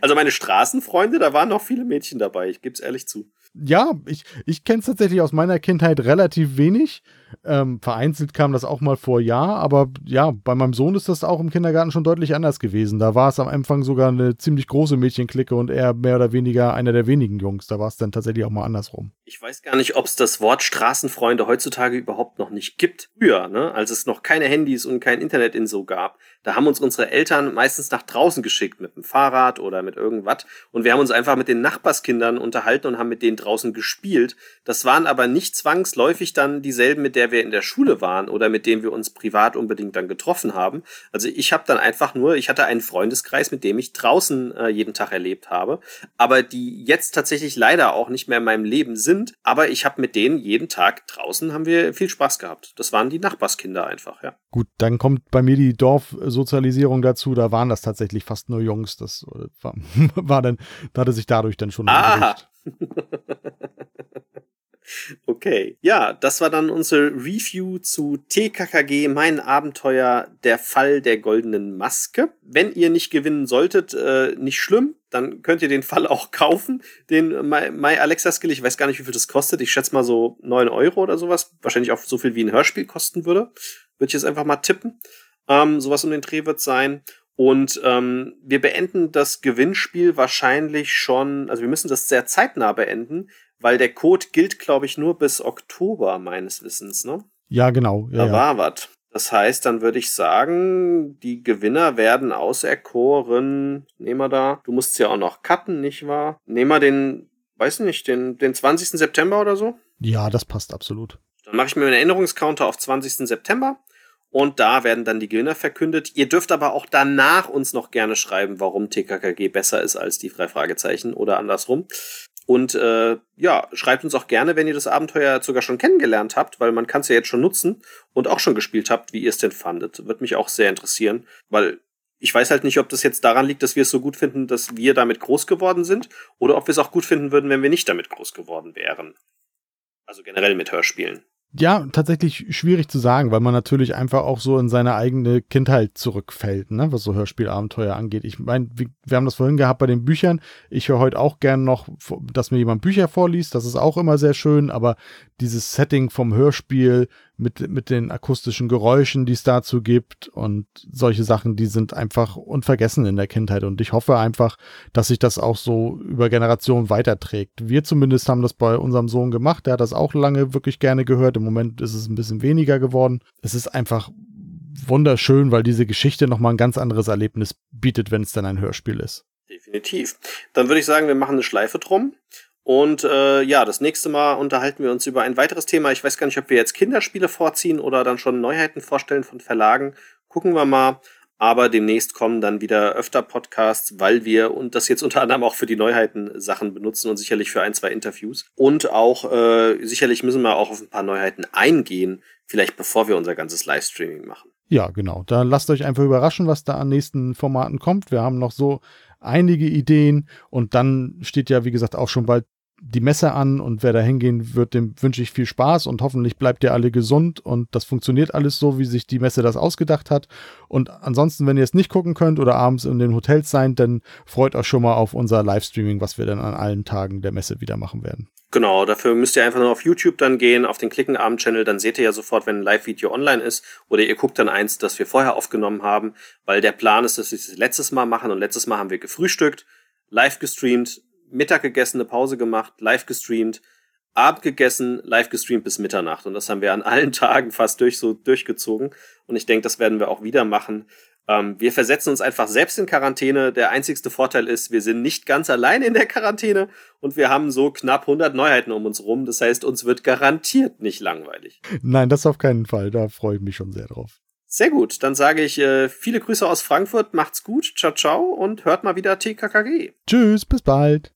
Also meine Straßenfreunde, da waren noch viele Mädchen dabei, ich gebe es ehrlich zu. Ja, ich, ich kenne es tatsächlich aus meiner Kindheit relativ wenig. Ähm, vereinzelt kam das auch mal vor, ja, aber ja, bei meinem Sohn ist das auch im Kindergarten schon deutlich anders gewesen. Da war es am Anfang sogar eine ziemlich große Mädchenklicke und er mehr oder weniger einer der wenigen Jungs. Da war es dann tatsächlich auch mal andersrum. Ich weiß gar nicht, ob es das Wort Straßenfreunde heutzutage überhaupt noch nicht gibt. Früher, ne, als es noch keine Handys und kein Internet in so gab, da haben uns unsere Eltern meistens nach draußen geschickt mit dem Fahrrad oder mit irgendwas und wir haben uns einfach mit den Nachbarskindern unterhalten und haben mit denen draußen gespielt. Das waren aber nicht zwangsläufig dann dieselben, mit der wir in der Schule waren oder mit denen wir uns privat unbedingt dann getroffen haben. Also ich habe dann einfach nur, ich hatte einen Freundeskreis, mit dem ich draußen äh, jeden Tag erlebt habe, aber die jetzt tatsächlich leider auch nicht mehr in meinem Leben sind. Aber ich habe mit denen jeden Tag draußen haben wir viel Spaß gehabt. Das waren die Nachbarskinder einfach, ja. Gut, dann kommt bei mir die Dorfsozialisierung dazu. Da waren das tatsächlich fast nur Jungs. Das äh, war, <laughs> war dann, da hatte sich dadurch dann schon. Aha. <laughs> Okay, ja, das war dann unsere Review zu TKKG, mein Abenteuer, der Fall der goldenen Maske. Wenn ihr nicht gewinnen solltet, äh, nicht schlimm, dann könnt ihr den Fall auch <laughs> kaufen. Den My, My Alexa Skill, ich weiß gar nicht, wie viel das kostet. Ich schätze mal so neun Euro oder sowas. Wahrscheinlich auch so viel wie ein Hörspiel kosten würde. Würde ich jetzt einfach mal tippen. Ähm, sowas um den Dreh wird sein. Und ähm, wir beenden das Gewinnspiel wahrscheinlich schon, also wir müssen das sehr zeitnah beenden, weil der Code gilt, glaube ich, nur bis Oktober meines Wissens, ne? Ja, genau. Ja, da ja. war was. Das heißt, dann würde ich sagen, die Gewinner werden auserkoren. Nehmen wir da. Du musst ja auch noch cutten, nicht wahr? Nehmen wir den, weiß nicht, den, den 20. September oder so? Ja, das passt absolut. Dann mache ich mir einen Erinnerungscounter auf 20. September. Und da werden dann die Gewinner verkündet. Ihr dürft aber auch danach uns noch gerne schreiben, warum TKKG besser ist als die drei Fragezeichen oder andersrum. Und äh, ja, schreibt uns auch gerne, wenn ihr das Abenteuer sogar schon kennengelernt habt, weil man kann es ja jetzt schon nutzen und auch schon gespielt habt, wie ihr es denn fandet. Wird mich auch sehr interessieren, weil ich weiß halt nicht, ob das jetzt daran liegt, dass wir es so gut finden, dass wir damit groß geworden sind, oder ob wir es auch gut finden würden, wenn wir nicht damit groß geworden wären. Also generell mit Hörspielen. Ja, tatsächlich schwierig zu sagen, weil man natürlich einfach auch so in seine eigene Kindheit zurückfällt, ne, was so Hörspielabenteuer angeht. Ich meine, wir haben das vorhin gehabt bei den Büchern. Ich höre heute auch gern noch, dass mir jemand Bücher vorliest. Das ist auch immer sehr schön, aber dieses Setting vom Hörspiel mit, mit den akustischen Geräuschen, die es dazu gibt und solche Sachen, die sind einfach unvergessen in der Kindheit. Und ich hoffe einfach, dass sich das auch so über Generationen weiterträgt. Wir zumindest haben das bei unserem Sohn gemacht. Der hat das auch lange wirklich gerne gehört. Im Moment ist es ein bisschen weniger geworden. Es ist einfach wunderschön, weil diese Geschichte nochmal ein ganz anderes Erlebnis bietet, wenn es dann ein Hörspiel ist. Definitiv. Dann würde ich sagen, wir machen eine Schleife drum und äh, ja, das nächste Mal unterhalten wir uns über ein weiteres Thema. Ich weiß gar nicht, ob wir jetzt Kinderspiele vorziehen oder dann schon Neuheiten vorstellen von Verlagen. Gucken wir mal. aber demnächst kommen dann wieder öfter Podcasts, weil wir und das jetzt unter anderem auch für die Neuheiten Sachen benutzen und sicherlich für ein, zwei Interviews. Und auch äh, sicherlich müssen wir auch auf ein paar Neuheiten eingehen, vielleicht bevor wir unser ganzes Livestreaming machen. Ja, genau. Da lasst euch einfach überraschen, was da an nächsten Formaten kommt. Wir haben noch so einige Ideen und dann steht ja, wie gesagt, auch schon bald die Messe an und wer da hingehen wird, dem wünsche ich viel Spaß und hoffentlich bleibt ihr alle gesund und das funktioniert alles so, wie sich die Messe das ausgedacht hat. Und ansonsten, wenn ihr es nicht gucken könnt oder abends in den Hotels seid, dann freut euch schon mal auf unser Livestreaming, was wir dann an allen Tagen der Messe wieder machen werden. Genau, dafür müsst ihr einfach nur auf YouTube dann gehen, auf den Klickenabend-Channel, dann seht ihr ja sofort, wenn ein Live-Video online ist. Oder ihr guckt dann eins, das wir vorher aufgenommen haben, weil der Plan ist, dass wir es letztes Mal machen und letztes Mal haben wir gefrühstückt, live gestreamt, Mittag gegessen, eine Pause gemacht, live gestreamt, Abend gegessen, live gestreamt bis Mitternacht. Und das haben wir an allen <laughs> Tagen fast durch so durchgezogen. Und ich denke, das werden wir auch wieder machen. Ähm, wir versetzen uns einfach selbst in Quarantäne. Der einzigste Vorteil ist, wir sind nicht ganz allein in der Quarantäne und wir haben so knapp 100 Neuheiten um uns rum. Das heißt, uns wird garantiert nicht langweilig. Nein, das auf keinen Fall. Da freue ich mich schon sehr drauf. Sehr gut, dann sage ich äh, viele Grüße aus Frankfurt, macht's gut, ciao ciao und hört mal wieder TKKG. Tschüss, bis bald.